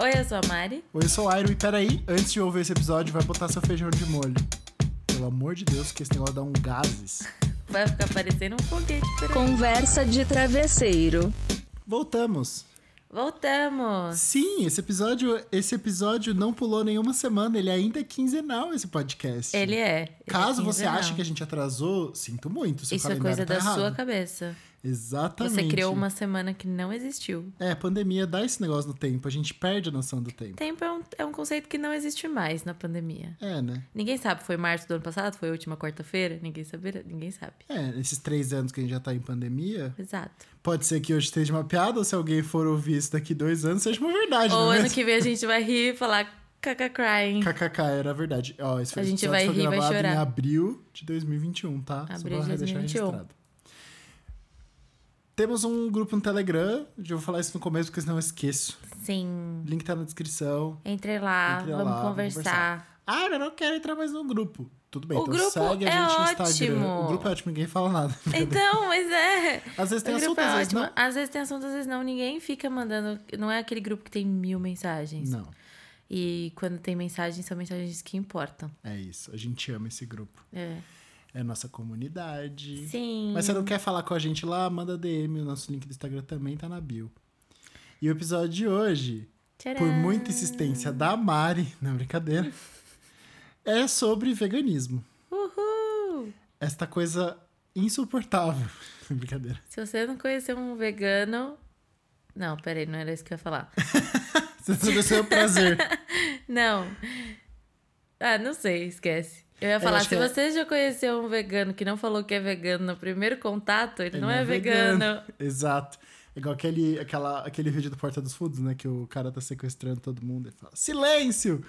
Oi, eu sou a Mari. Oi, eu sou o Airo e peraí, antes de ouvir esse episódio, vai botar seu feijão de molho. Pelo amor de Deus, que esse negócio dá um gases. Vai ficar parecendo um foguete. por aí. Conversa de travesseiro. Voltamos. Voltamos. Sim, esse episódio, esse episódio não pulou nenhuma semana, ele ainda é quinzenal esse podcast. Ele é. Ele Caso é você ache que a gente atrasou, sinto muito. Seu Isso é calendário coisa tá da errado. sua cabeça. Exatamente. Você criou uma semana que não existiu. É, a pandemia dá esse negócio no tempo, a gente perde a noção do tempo. Tempo é um, é um conceito que não existe mais na pandemia. É, né? Ninguém sabe, foi março do ano passado? Foi a última quarta-feira? Ninguém sabe, ninguém sabe. É, esses três anos que a gente já tá em pandemia, Exato. pode ser que hoje esteja uma piada, ou se alguém for ouvir isso daqui dois anos, seja uma verdade, Ou é ano mesmo? que vem a gente vai rir e falar caca crying. KKK era verdade. Ó, esse A gente vai foi rir, vai gravado chorar. em abril de 2021, tá? Só Abril de pra deixar 2021. registrado. Temos um grupo no Telegram, já vou falar isso no começo, porque senão eu esqueço. Sim. Link tá na descrição. Entre lá, Entre vamos lá, vamos conversar. Ah, eu não quero entrar mais no grupo. Tudo bem, O então grupo segue a é gente no ótimo. Instagram. O grupo é ótimo, ninguém fala nada. Então, mas é. Às vezes tem O assunto, é às vezes não. Às vezes tem assunto, às vezes não. Ninguém fica mandando. Não é aquele grupo que tem mil mensagens. Não, E quando tem mensagens, são mensagens que importam. é isso. A gente ama esse grupo. É. É a nossa comunidade. Sim. Mas você não quer falar com a gente lá, manda DM. O nosso link do Instagram também tá na bio. E o episódio de hoje, Tcharam. por muita insistência da Mari, não brincadeira, é sobre veganismo. Uhul! Esta coisa insuportável. brincadeira. Se você não conhecer um vegano. Não, peraí, não era isso que eu ia falar. Você não seu prazer. Não. Ah, não sei, esquece. Eu ia falar, acho se é- você já conheceu um vegano que não falou que é vegano no primeiro contato, ele, Ele não é, vegano. Exato. É Igual aquele, aquela, aquele vídeo do Porta dos Fundos, né? Que o cara tá sequestrando todo mundo e fala, silêncio!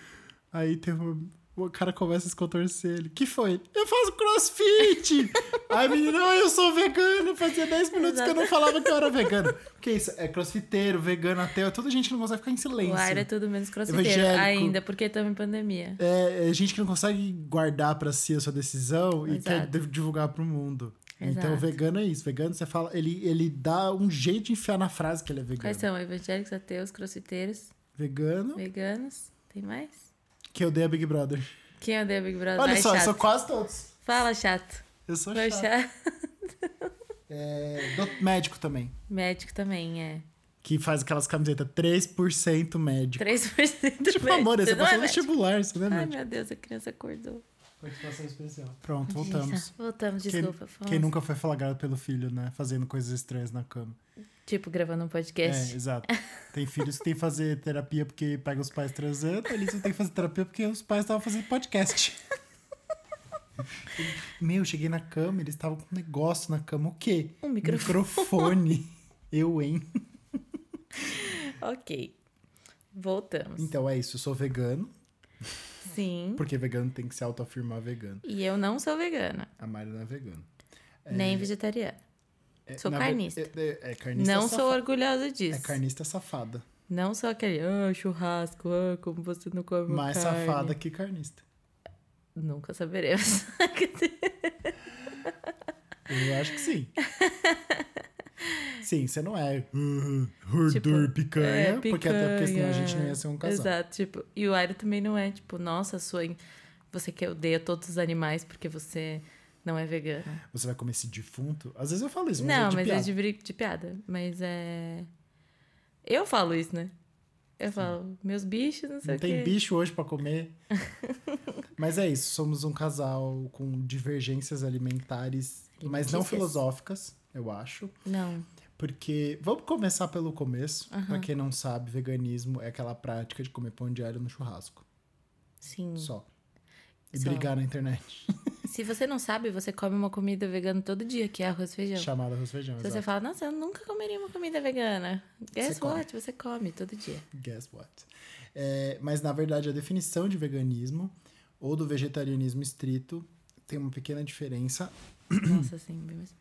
Aí tem um, o cara começa a se contorcer. Ele, que foi? Eu faço crossfit! Aí a menina, "Ah, eu sou vegano. Fazia 10 minutos que eu não falava que eu era vegano. Que isso? É crossfiteiro, vegano, ateu. Toda gente que não consegue ficar em silêncio. O ar é tudo menos crossfiteiro Evangélico. ainda, porque estamos em pandemia. É, é gente que não consegue guardar pra si a sua decisão e Exato. quer div- divulgar pro mundo. Então, Exato. vegano é isso. Vegano, você fala, ele, ele dá um jeito de enfiar na frase que ele é vegano. Quais são? Evangélicos, ateus, crossfiteiros, Vegano, veganos. Tem mais? Que odeia Big Brother. Quem odeia Big Brother? Olha Vai, só, eu chato. sou quase todos. Fala, chato. Eu sou Vai, chato. chato. É, do- médico também. Médico também, é. Que faz aquelas camisetas 3% médico. 3% Tipo, médico. amor, Você é passou médico. vestibular, você não é Ai, médico. meu Deus, a criança acordou. Participação especial. Pronto, voltamos. Voltamos, Quem, desculpa. quem falamos. nunca foi flagrado pelo filho, né? Fazendo coisas estranhas na cama. Tipo, gravando um podcast. É, exato. Tem filhos que tem que fazer terapia porque pega os pais transando, eles tem que fazer terapia porque os pais estavam fazendo podcast. Meu, cheguei na cama, eles estavam com um negócio na cama. O quê? Um microfone. Microfone. Eu, hein? Ok. Voltamos. Então é isso, eu sou vegano, Sim. porque vegano tem que se autoafirmar vegano. E eu não sou vegana. A Mari não é vegana. Nem vegetariana. É, Sou na carnista. É, é- é carnista Não sou orgulhosa disso. É carnista safada. Não sou aquele, ah, churrasco, ah, como você não come Mais carne. safada que carnista. Nunca saberemos. Eu acho que sim. Sim, você não é uh, Tipo, picanha, é, porque até porque senão a picanha. gente não ia ser um casal. Exato, tipo, e o Airo também não é, tipo, nossa, sua, você que odeia todos os animais porque você não é vegana. Você vai comer esse defunto? Às vezes eu falo isso, mas não, é de mas piada. é de, de piada. Mas é. Eu falo isso, né? Eu falo, meus bichos, não sei Não o tem quê. bicho hoje pra comer. mas é isso, somos um casal com divergências alimentares, mas não filosóficas, eu acho. Não. Porque vamos começar pelo começo. Pra quem não sabe, veganismo é aquela prática de comer pão de alho no churrasco. Sim. Só. E Só. brigar na internet. Se você não sabe, você come uma comida vegana todo dia, que é arroz e feijão. Chamada arroz e feijão. Se você fala, nossa, eu nunca comeria uma comida vegana. Guess Você come. what? Você come todo dia. Guess what? É, mas na verdade a definição de veganismo ou do vegetarianismo estrito tem uma pequena diferença. Nossa, assim, bem mais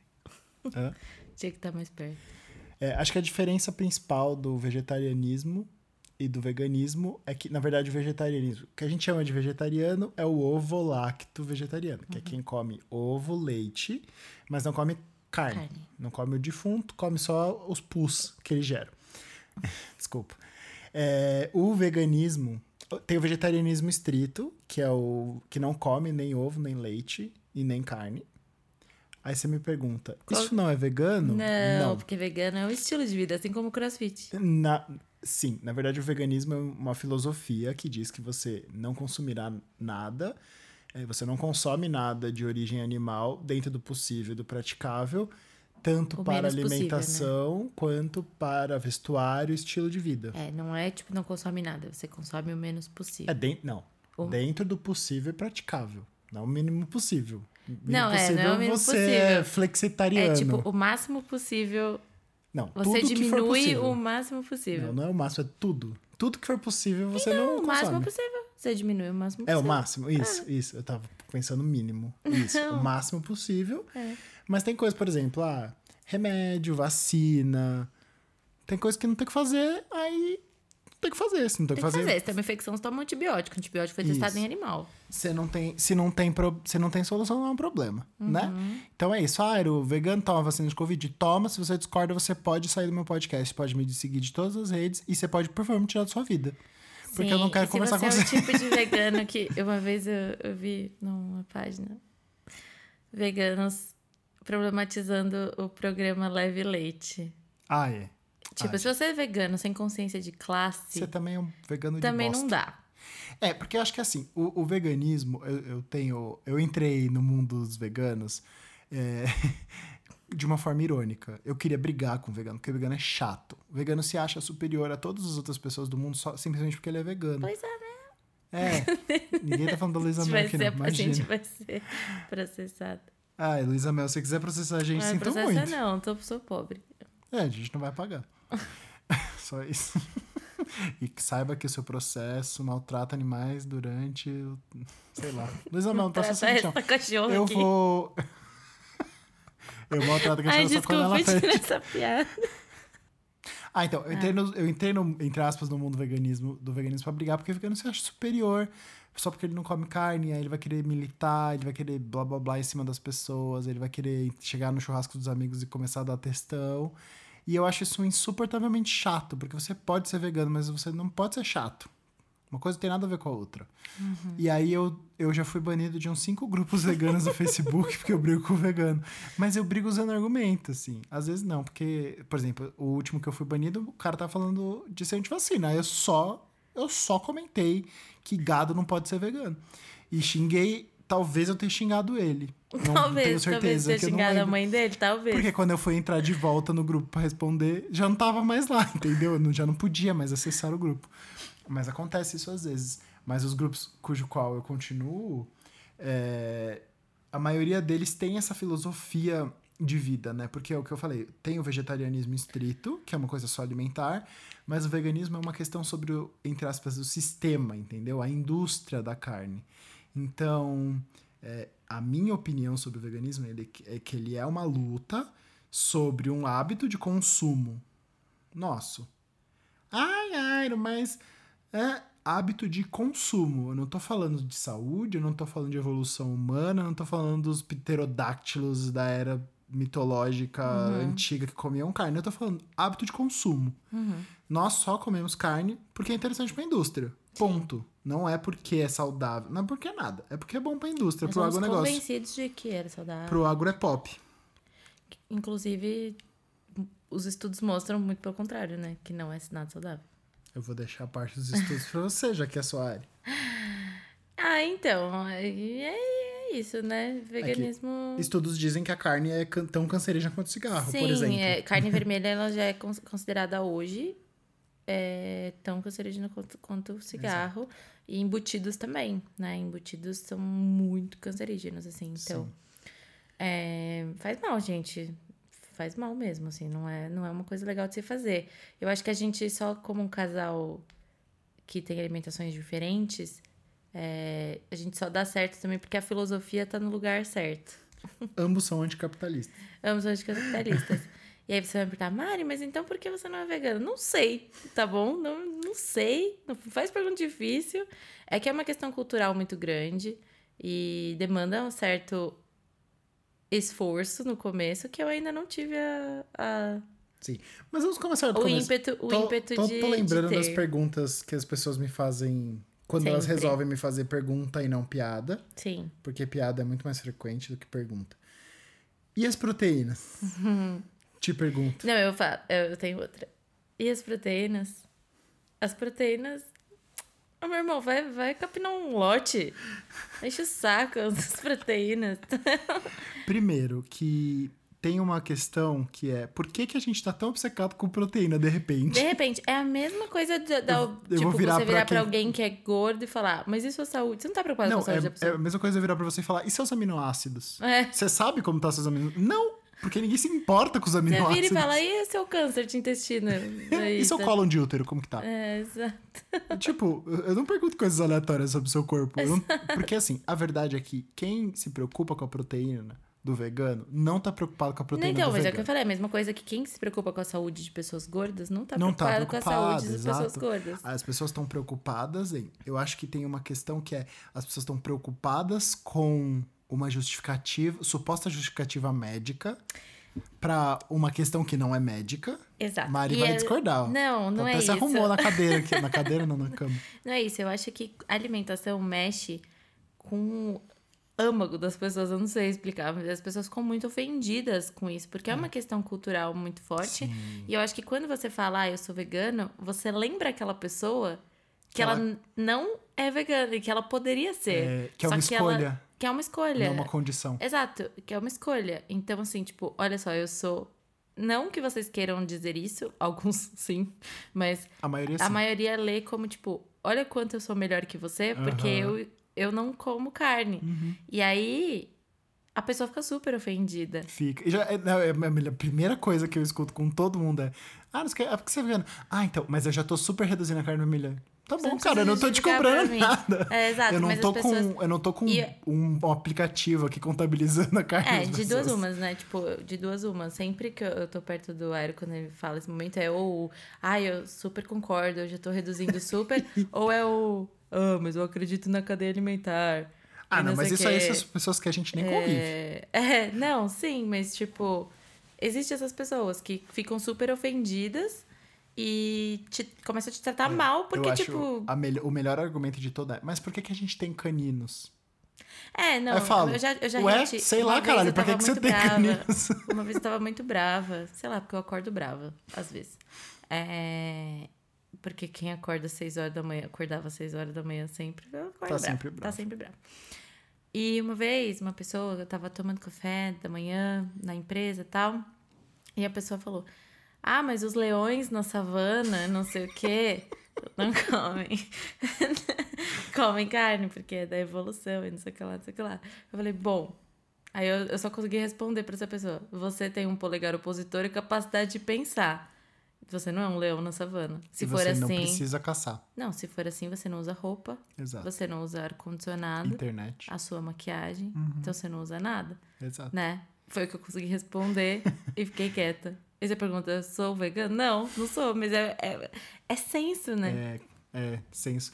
perto. Tinha que estar mais perto. É, acho que a diferença principal do vegetarianismo e do veganismo é que, na verdade, o vegetarianismo, o que a gente chama de vegetariano é o ovo lacto vegetariano, que é quem come ovo, leite, mas não come carne. Carne. Não come o defunto, come só os pus que ele gera. Desculpa. É, o veganismo tem o vegetarianismo estrito, que é o que não come nem ovo, nem leite e nem carne. Aí você me pergunta, isso não é vegano? Não, porque vegano é um estilo de vida, assim como o crossfit. Na- sim, na verdade o veganismo é uma filosofia que diz que você não consumirá nada, eh, você não consome nada de origem animal dentro do possível e do praticável, tanto O para menos possível, né? alimentação quanto para vestuário e estilo de vida. É, não é tipo, não consome nada, você consome o menos possível. É dentro, não, O- dentro do possível e praticável, não o mínimo possível. O mínimo Não, é, não é o mínimo você possível. é flexitariano. É tipo, o máximo possível, não, você diminui o máximo possível. Não, não é o máximo, é tudo. Tudo que for possível você não, Não, o máximo consome. possível. Você diminui o máximo É possível. o máximo, isso, isso. Eu tava pensando mínimo. Isso, o máximo possível. É. Mas tem coisa, por exemplo, ah, remédio, vacina. Tem coisa que não tem que fazer, aí tem que fazer. Se não tem que Tem que fazer, fazer. Se tem uma infecção, você toma um antibiótico. O antibiótico foi testado Isso. em animal. você não tem, se não tem, pro- se não tem solução, não é um problema, Uhum. né? Então é isso. Ah, o vegano toma vacina de Covid? Toma. Se você discorda, você pode sair do meu podcast. Pode me seguir de todas as redes e você pode, por favor, me tirar da sua vida. Porque eu não Sim, quero conversar se com você. você. é o tipo de vegano que uma vez eu, eu vi numa página veganos problematizando o programa Leve Leite. Ah, é. Tipo, Ah, se você é vegano sem consciência de classe, Você também é um vegano de também não dá. É, porque eu acho que assim, o, o veganismo, eu, eu tenho. Eu entrei no mundo dos veganos é, de uma forma irônica. Eu queria brigar com o vegano, porque o vegano é chato. O vegano se acha superior a todas as outras pessoas do mundo só, simplesmente porque ele é vegano. Pois é, né? É. Ninguém tá falando da Luísa Mel aqui, não. a gente Imagina. vai ser processado. Ai, Luísa Mel, se você quiser processar a gente, Não é sinto processar, muito. não, tô, sou pobre. É, a gente não vai pagar. Só isso. E que saiba que o seu processo maltrata animais durante. Sei lá. Luísa não tá só Eu aqui. vou. Eu maltrato a Ai, só quando ela tira essa piada. Ah, então, eu entrei, no, eu entrei no, entre aspas, no mundo do veganismo, do veganismo pra brigar, porque o vegano se acha superior. Só porque ele não come carne, aí ele vai querer militar, ele vai querer blá blá blá em cima das pessoas, ele vai querer chegar no churrasco dos amigos e começar a dar testão. E eu acho isso insuportavelmente chato, porque você pode ser vegano, mas você não pode ser chato. Uma coisa não tem nada a ver com a outra. E aí eu, eu já fui banido de uns cinco grupos veganos no Facebook, porque eu brigo com o vegano. Mas eu brigo usando argumento, assim. Às vezes não, porque, por exemplo, o último que eu fui banido, o cara tá falando de ser antivacina. Aí eu só, eu só comentei que gado não pode ser vegano. E xinguei, talvez eu tenha xingado ele. Não tenho talvez, talvez certeza, tenha que eu não xingado a mãe dele, talvez. Porque quando eu fui entrar de volta no grupo pra responder, já não tava mais lá, entendeu? Eu não- já não podia mais acessar o grupo. Mas acontece isso às vezes. Mas os grupos cujo qual eu continuo, é, a maioria deles tem essa filosofia de vida, né? Porque é o que eu falei, tem o vegetarianismo estrito, que é uma coisa só alimentar, mas o veganismo é uma questão sobre, o, entre aspas, o sistema, entendeu? A indústria da carne. Então, é, a minha opinião sobre o veganismo ele, é que ele é uma luta sobre um hábito de consumo nosso. Ai, ai, mas é hábito de consumo. Eu não tô falando de saúde, eu não tô falando de evolução humana, eu não tô falando dos pterodáctilos da era mitológica antiga que comiam carne. Eu tô falando hábito de consumo. Nós só comemos carne porque é interessante pra indústria. Ponto. Não é porque é saudável. Não é porque é nada. É porque é bom pra indústria, Nós pro agronegócio. convencidos de que era saudável. Pro agro é pop. Inclusive, os estudos mostram muito pelo contrário, né? Que não é nada saudável. Eu vou deixar a parte dos estudos pra você, já que é a sua área. Ah, então, é, é isso, né? Veganismo. Estudos dizem que a carne é tão cancerígena quanto o cigarro, por exemplo. Sim, é, carne vermelha ela já é cons- considerada hoje é, tão cancerígena quanto, quanto o cigarro. E embutidos também, né? Embutidos são muito cancerígenos, assim. Então, é, faz mal, gente. Faz mal mesmo, assim. Não é, não é uma coisa legal de se fazer. Eu acho que a gente, só como um casal que tem alimentações diferentes, é, a gente só dá certo também porque a filosofia tá no lugar certo. Ambos são anticapitalistas. Ambos são capitalistas. e aí você vai me perguntar, Mari, mas então por que você não é vegano? Não sei, tá bom? Não, não sei. Não faz pergunta difícil. É que é uma questão cultural muito grande e demanda um certo esforço no começo que eu ainda não tive a, a, Sim. Mas vamos começar do O começo. ímpeto, o tô, ímpeto tô, de. tô lembrando de das perguntas que as pessoas me fazem quando elas Sempre. resolvem me fazer pergunta e não piada. Sim. Porque piada é muito mais frequente do que pergunta. E as proteínas? Te pergunto. Não, eu falo, eu tenho outra. E as proteínas? As proteínas. Ô, meu irmão, vai, vai capinar um lote. Enche o saco das proteínas. Primeiro, que tem uma questão que é por que, que a gente tá tão obcecado com proteína de repente? De repente, é a mesma coisa de, da, Eu- tipo, virar você pra virar pra quem- alguém que é gordo e falar, mas e sua saúde? Você não tá preocupado Não, com a saúde da é, é pessoa? a mesma coisa eu virar pra você e falar, e seus aminoácidos? É. Você sabe como tá seus aminoácidos? Não, porque ninguém se importa com os Você aminoácidos. vira e fala, e seu câncer de intestino? E seu colo de útero, como que tá? É, exato. Tipo, eu não pergunto coisas aleatórias sobre o seu corpo. não- Porque assim, a verdade é que quem se preocupa com a proteína do vegano não tá preocupado com a Não, proteína então, do mas é o vegano. que eu falei, a mesma coisa que quem se preocupa com a saúde de pessoas gordas não tá Não tá preocupado com a preocupado, saúde das pessoas exato. gordas. As pessoas estão preocupadas em. Eu acho que tem uma questão que é as pessoas estão preocupadas com uma justificativa, suposta justificativa médica pra uma questão que não é médica. Exato. Mari E vai é- discordar. Não, não Até é se isso. arrumou na cadeira aqui. Na cadeira, não, na cama. Não é isso. Eu acho que alimentação mexe com o âmago das pessoas. Eu não sei explicar, mas as pessoas ficam muito ofendidas com isso, porque é, uma questão cultural muito forte. Sim. E eu acho que quando você fala, ah, eu sou vegano, você lembra aquela pessoa que ela, Ela- não é vegana e que ela poderia ser. É, que é uma que ela- escolha, que é uma escolha. não uma condição. Exato, que é uma escolha. Então, assim, tipo, olha só, eu sou. Não que vocês queiram dizer isso, alguns sim, mas A maioria a sim. maioria lê como, tipo, olha quanto eu sou melhor que você, porque. Uhum. eu, eu não como carne. E aí, a pessoa fica super ofendida. Fica. E já, é, não, é a primeira coisa que eu escuto com todo mundo é: Ah, não sei, o que- é porque você é vegano. Ah, então, mas eu já tô super reduzindo a carne vermelha. Tá bom, não cara, eu não tô te cobrando nada. É, exato, eu não tô as pessoas. com, eu não tô com E- um, aplicativo aqui contabilizando a carne É, de duas pessoas. umas, né? Tipo, de duas umas. Sempre que eu- tô perto do Aero, quando ele fala esse momento, é ou, ah, eu super concordo, eu já tô reduzindo super, ou é o, ah, mas eu acredito na cadeia alimentar. Ah, e não, mas isso o aí são pessoas que a gente nem convive. É, é, não, sim, mas tipo, existem essas pessoas que ficam super ofendidas e te, começam a te tratar mal, porque, É, eu acho tipo. melhor- o melhor argumento de toda. Mas por que, que a gente tem caninos? É, não, eu falo, eu já, eu já ué, reti- sei lá, caralho, pra que, que você tem brava. caninos? Uma vez eu tava muito brava, sei lá, porque eu acordo brava, às vezes. É, Porque quem acorda às 6 horas da manhã, acordava às 6 horas da manhã sempre, eu acordo Tá brava, sempre Tá brava. sempre brava. E uma vez, uma pessoa, eu tava tomando café da manhã na empresa e tal, e a pessoa falou: Ah, mas os leões na savana, não sei o quê, não comem. comem carne, porque é da evolução e não sei o que lá, não sei o que lá. Eu falei, bom. Aí eu, eu só consegui responder pra essa pessoa: Você tem um polegar opositor e capacidade de pensar. Você não é um leão na savana. Se e for você assim. não precisa caçar. Não, se for assim, você não usa roupa, Exato. você não usa ar-condicionado, Internet. a sua maquiagem, Uhum. então você não usa nada, Exato. né? Foi o que eu consegui responder e fiquei quieta. E você pergunta, sou vegano? Não, não sou, mas é, é, é senso, né? É, é, senso.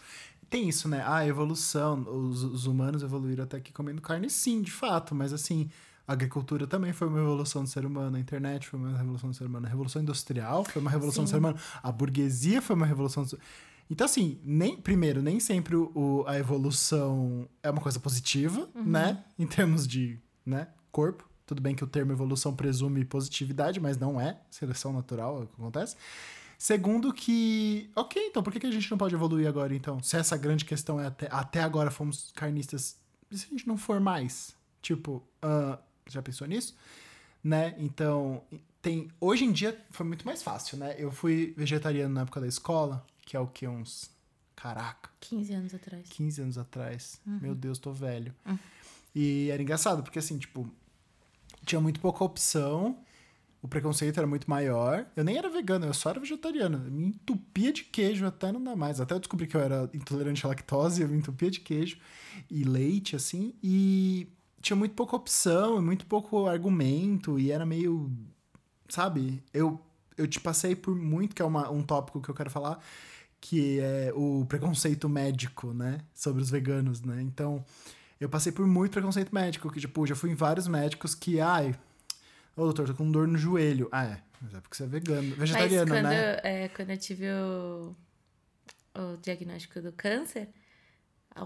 Tem isso, né? Ah, evolução. Os, os humanos evoluíram até aqui comendo carne, sim, de fato. Mas assim, a agricultura também foi uma evolução do ser humano. A internet foi uma revolução do ser humano. A revolução industrial foi uma revolução do Sim. ser humano. A burguesia foi uma revolução do ser Então, assim, nem, primeiro, nem sempre o, a evolução é uma coisa positiva, né? Em termos de né, corpo. Tudo bem que o termo evolução presume positividade, mas não é. Seleção natural é o que acontece. Segundo que, ok, então por que a gente não pode evoluir agora, então? Se essa grande questão é até, até agora fomos carnistas, e se a gente não for mais? Tipo, ah, já pensou nisso? Né? Então, tem... Hoje em dia foi muito mais fácil, né? Eu fui vegetariano na época da escola, que é o que, uns... Caraca, 15 anos atrás. 15 anos atrás. Meu Deus, tô velho. E era engraçado, porque assim, tipo, tinha muito pouca opção, o preconceito era muito maior. Eu nem era vegano, eu só era vegetariano. Eu me entupia de queijo até não dá mais. Até eu descobri que eu era intolerante à lactose, eu me entupia de queijo e leite, assim. E tinha muito pouca opção, muito pouco argumento, e era meio. Sabe? Eu, eu te passei por muito, que é uma, um tópico que eu quero falar, que é o preconceito médico, né? Sobre os veganos, né? Então, eu passei por muito preconceito médico, que, tipo, já fui em vários médicos que, ai, Ô, doutor, tô com dor no joelho. Ah, é. Mas é porque você é vegano. Vegetariano, Mas quando, né? é, quando eu tive o, o diagnóstico do câncer,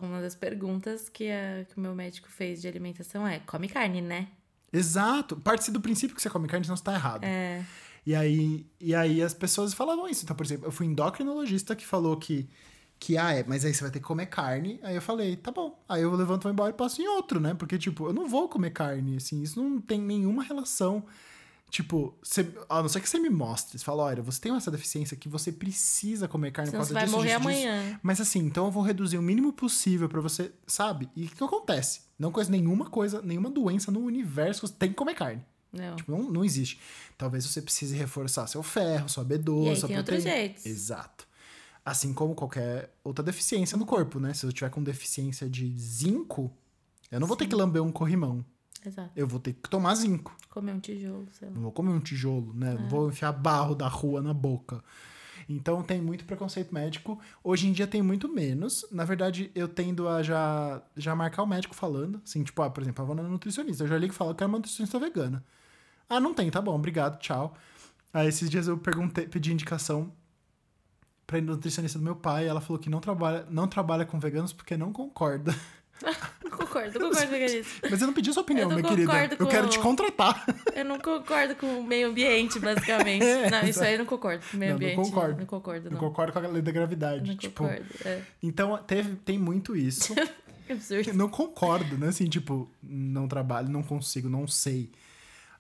uma das perguntas que, a- que o meu médico fez de alimentação é: come carne, né? Exato. Parte do princípio que você come carne, senão você tá errado. É. E aí, e aí as pessoas falavam isso. Então, por exemplo, eu fui endocrinologista que falou que, que, ah, é, mas aí você vai ter que comer carne. Aí eu falei, tá bom. Aí eu levanto, vou embora e passo em outro, né? Porque, tipo, eu não vou comer carne, assim, isso não tem nenhuma relação. Tipo, você, a não ser que você me mostre, você fala, olha, você tem essa deficiência que você precisa comer carne Senão por você causa vai disso, morrer disso, disso. amanhã. Mas assim, então eu vou reduzir o mínimo possível pra você, sabe? E o que acontece? Não conheço nenhuma coisa, nenhuma doença no universo que você tem que comer carne. Não. Tipo, não, não existe. Talvez você precise reforçar seu ferro, sua B12, E aí sua tem outros proteína. jeitos. Exato. Assim como qualquer outra deficiência no corpo, né? Se eu tiver com deficiência de zinco, eu não vou ter que lamber um corrimão. Exato. Eu vou ter que tomar zinco. Comer um tijolo, sei lá. Não vou comer um tijolo, né? É. Não vou enfiar barro da rua na boca. Então tem muito preconceito médico. Hoje em dia tem muito menos. Na verdade, eu tendo a já, já marcar o médico falando. Assim, tipo, ah, por exemplo, eu vou na nutricionista. Eu já ligo e falo, eu quero uma nutricionista vegana. Ah, não tem, tá bom, obrigado, tchau. Aí esses dias eu perguntei, pedi indicação pra nutricionista do meu pai. Ela falou que não trabalha, não trabalha com veganos porque não concorda. Não concordo, não concordo com isso. Mas eu não pedi sua opinião, Eu não minha querida. concordo Eu quero com- te contratar. Eu não concordo com o meio ambiente, basicamente. É, não, isso aí eu não concordo com o meio Não, não ambiente. concordo. Não concordo, Eu não. concordo com a lei da gravidade. Não tipo, concordo. É. Então, teve, tem muito isso. Que absurdo. não concordo, né? Assim, tipo, não trabalho, não consigo, não sei.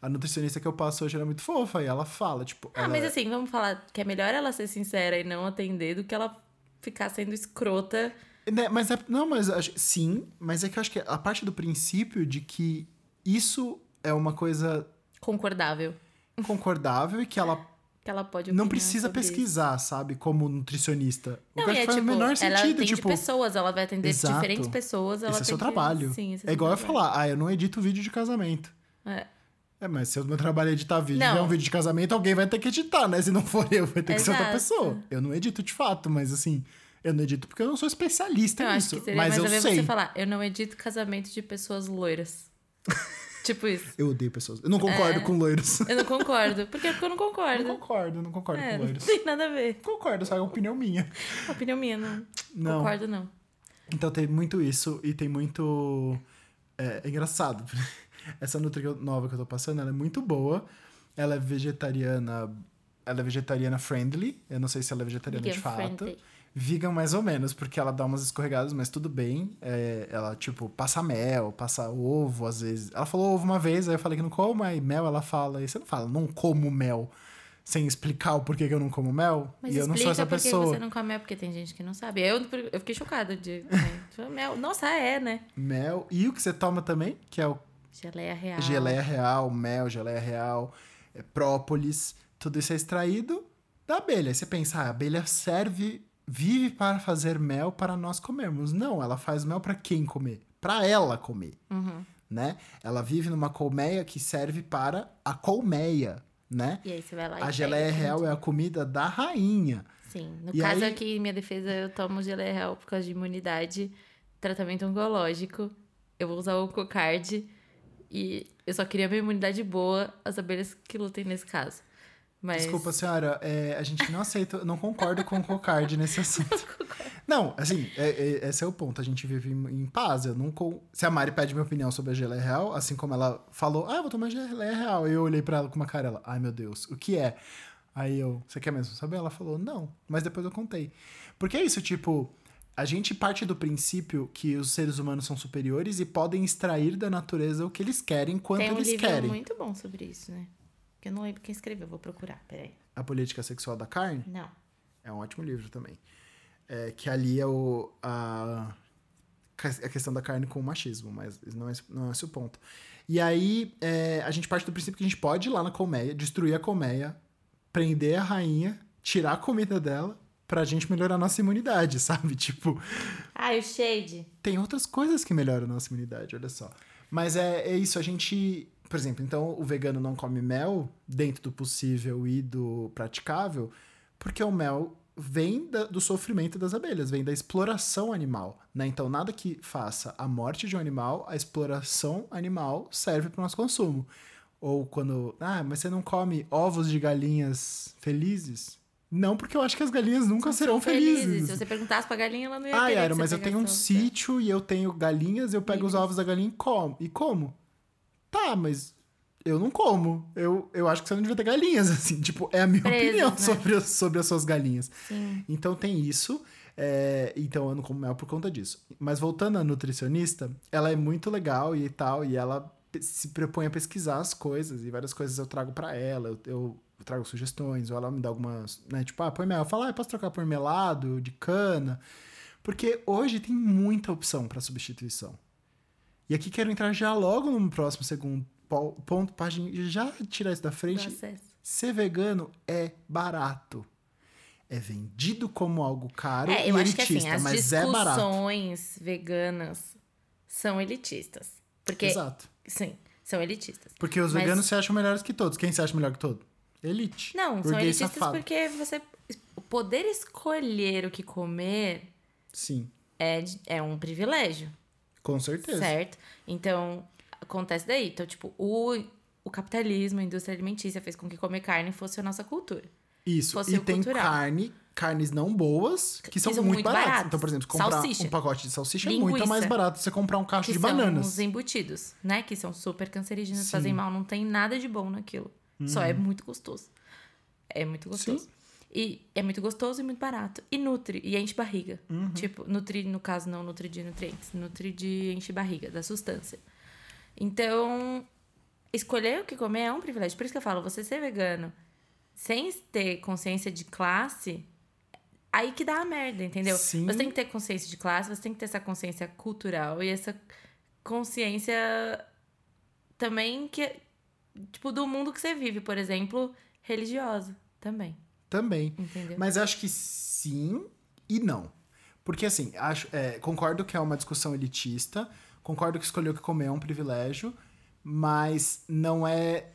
A nutricionista que eu passo hoje era muito fofa e ela fala, tipo. Ah, ela- mas assim, vamos falar que é melhor ela ser sincera e não atender do que ela ficar sendo escrota. Né, mas é. Não, mas sim, mas é que eu acho que a parte do princípio de que isso é uma coisa Concordável. concordável e que ela Que ela pode não precisa sobre isso. pesquisar, sabe? Como nutricionista. O Não, eu é faz tipo, o menor ela sentido, atende tipo. pessoas, ela vai atender Exato. diferentes pessoas, ela Esse é seu que- trabalho. Sim, esse É igual eu seu falar, ah, eu não edito vídeo de casamento. trabalho. É. É, mas se o meu trabalho é editar vídeo Não. e é um vídeo de casamento, alguém vai ter que editar, né? Se não for eu, vai ter que ser outra Exato. pessoa. Eu não edito de fato, mas assim, eu não edito porque eu não sou especialista Eu acho nisso. que seria mas mais eu a ver sei. você falar, eu não edito casamento de pessoas loiras. tipo isso. Eu odeio pessoas. Eu não concordo É. com loiros. Eu não concordo. Por quê? Porque eu não Eu concordo. não concordo, eu não concordo É, com não loiros. tem nada a ver. Concordo, só é uma opinião minha. Opinião minha, não. Não. Concordo, não. Então tem muito isso e tem muito. É, é engraçado. Essa Nutri nova que eu tô passando, ela é muito boa. Ela é vegetariana. Ela é vegetariana friendly. Eu não sei se ela é vegetariana de Vegan fato. friendly. Vegan mais ou menos, porque ela dá umas escorregadas, mas tudo bem. É, ela, tipo, passa mel, passa ovo, às vezes. Ela falou ovo uma vez, aí eu falei que não como, aí mel ela fala. E você não fala, não como mel, sem explicar o porquê que eu não como mel. Mas e eu não sou essa pessoa. você não come mel, porque tem gente que não sabe. Eu, eu fiquei chocada de... né? mel. Nossa, é, né? Mel. E o que você toma também, que é o Geleia real. geleia real, mel, geleia real, é, própolis, tudo isso é extraído da abelha. Aí você pensa, ah, a abelha serve, vive para fazer mel para nós comermos. Não, ela faz mel para quem comer? Para ela comer, Uhum. né? Ela vive numa colmeia que serve para a colmeia, né? E aí você vai lá e A geleia pega. real é a comida da rainha. Sim. No E caso aí- aqui, em minha defesa, eu tomo geleia real por causa de imunidade, tratamento oncológico. Eu vou usar o Cocard e eu só queria minha imunidade boa, as abelhas que lutem nesse caso. Mas... Desculpa, senhora, é, a gente não aceita, não concordo com o Cocard nesse assunto. Não, assim, é- é- esse é o ponto. A gente vive em, em paz. Eu não con- Se a Mari pede minha opinião sobre a geleia real, assim como ela falou, ah, eu vou tomar geleia real. Eu olhei pra ela com uma cara, ela, ai meu Deus, o que é? Aí eu, você quer mesmo saber? Ela falou, não. Mas depois eu contei. Porque é isso, tipo, a gente parte do princípio que os seres humanos são superiores e podem extrair da natureza o que eles querem quando Tem um eles livro querem. muito bom sobre isso, né? Que eu não lembro quem escreveu, vou procurar, peraí. A política sexual da carne. Não. É um ótimo livro também. É, que ali é o, a, a questão da carne com o machismo, mas não é, não é esse o ponto. E aí, é, a gente parte do princípio que a gente pode ir lá na colmeia, destruir a colmeia, prender a rainha, tirar a comida dela, pra gente melhorar a nossa imunidade, sabe? Tipo, Ah, e o Shade? tem outras coisas que melhoram a nossa imunidade, olha só. Mas é, é isso, a gente. Por exemplo, então o vegano não come mel dentro do possível e do praticável, porque o mel vem da- do sofrimento das abelhas, vem da exploração animal. Né? Então, nada que faça a morte de um animal, a exploração animal serve para o nosso consumo. Ou quando. Ah, mas você não come ovos de galinhas felizes? Não, porque eu acho que as galinhas nunca serão São felizes. Se você perguntasse pra galinha, ela não ia Ah, Yara, você mas eu tenho um sítio e eu tenho galinhas, eu pego os Isso. ovos da galinha e como. E como? Tá, mas eu não como. Eu, eu acho que você não devia ter galinhas, assim. Tipo, é a minha Presas, opinião né? sobre, as- sobre as suas galinhas. Sim. Então tem isso. é, então eu não como mel por conta disso. Mas voltando à nutricionista, ela é muito legal e tal, e ela se propõe a pesquisar as coisas, e várias coisas eu trago pra ela, eu, eu trago sugestões, ou ela me dá algumas, né, tipo, ah, põe mel. Eu falo, ah, eu posso trocar por melado, de cana? Porque hoje tem muita opção pra substituição. E aqui quero entrar já logo no próximo segundo po- ponto, gente já tirar isso da frente. Ser vegano é barato. É vendido como algo caro É, e eu acho que elitista, assim, as mas é barato. discussões veganas são elitistas. Porque, Exato. sim, são elitistas. Porque os Mas- veganos se acham melhores que todos. Quem se acha melhor que todo? Elite. Não, são elitistas safado. porque você poder escolher o que comer Sim, é, é um privilégio, com certeza. certo? Então, acontece daí. Então, tipo, o, o capitalismo, a indústria alimentícia fez com que comer carne fosse a nossa cultura. Isso. Fosse E tem cultural. carne, carnes não boas, que são, são muito, muito baratas. baratas. Então, por exemplo, comprar Salsicha. um pacote de salsicha é Linguiça. muito mais barato você comprar um cacho de são bananas. os embutidos, né? Que são super cancerígenos, Sim. fazem mal, não tem nada de bom naquilo. Só é muito gostoso. É muito gostoso. Sim. E é muito gostoso e muito barato. E nutre, e enche barriga. Uhum. Tipo, nutri, no caso, não nutri de nutrientes, nutri de enche barriga, da substância. Então, escolher o que comer é um privilégio. Por isso que eu falo, você ser vegano sem ter consciência de classe, aí que dá a merda, entendeu? Sim. Você tem que ter consciência de classe, você tem que ter essa consciência cultural e essa consciência também que tipo do mundo que você vive, por exemplo, religiosa também, Também. entendeu? Mas acho que sim e não. Porque, assim, acho, é, concordo que é uma discussão elitista, concordo que escolher o que comer é um privilégio, mas não é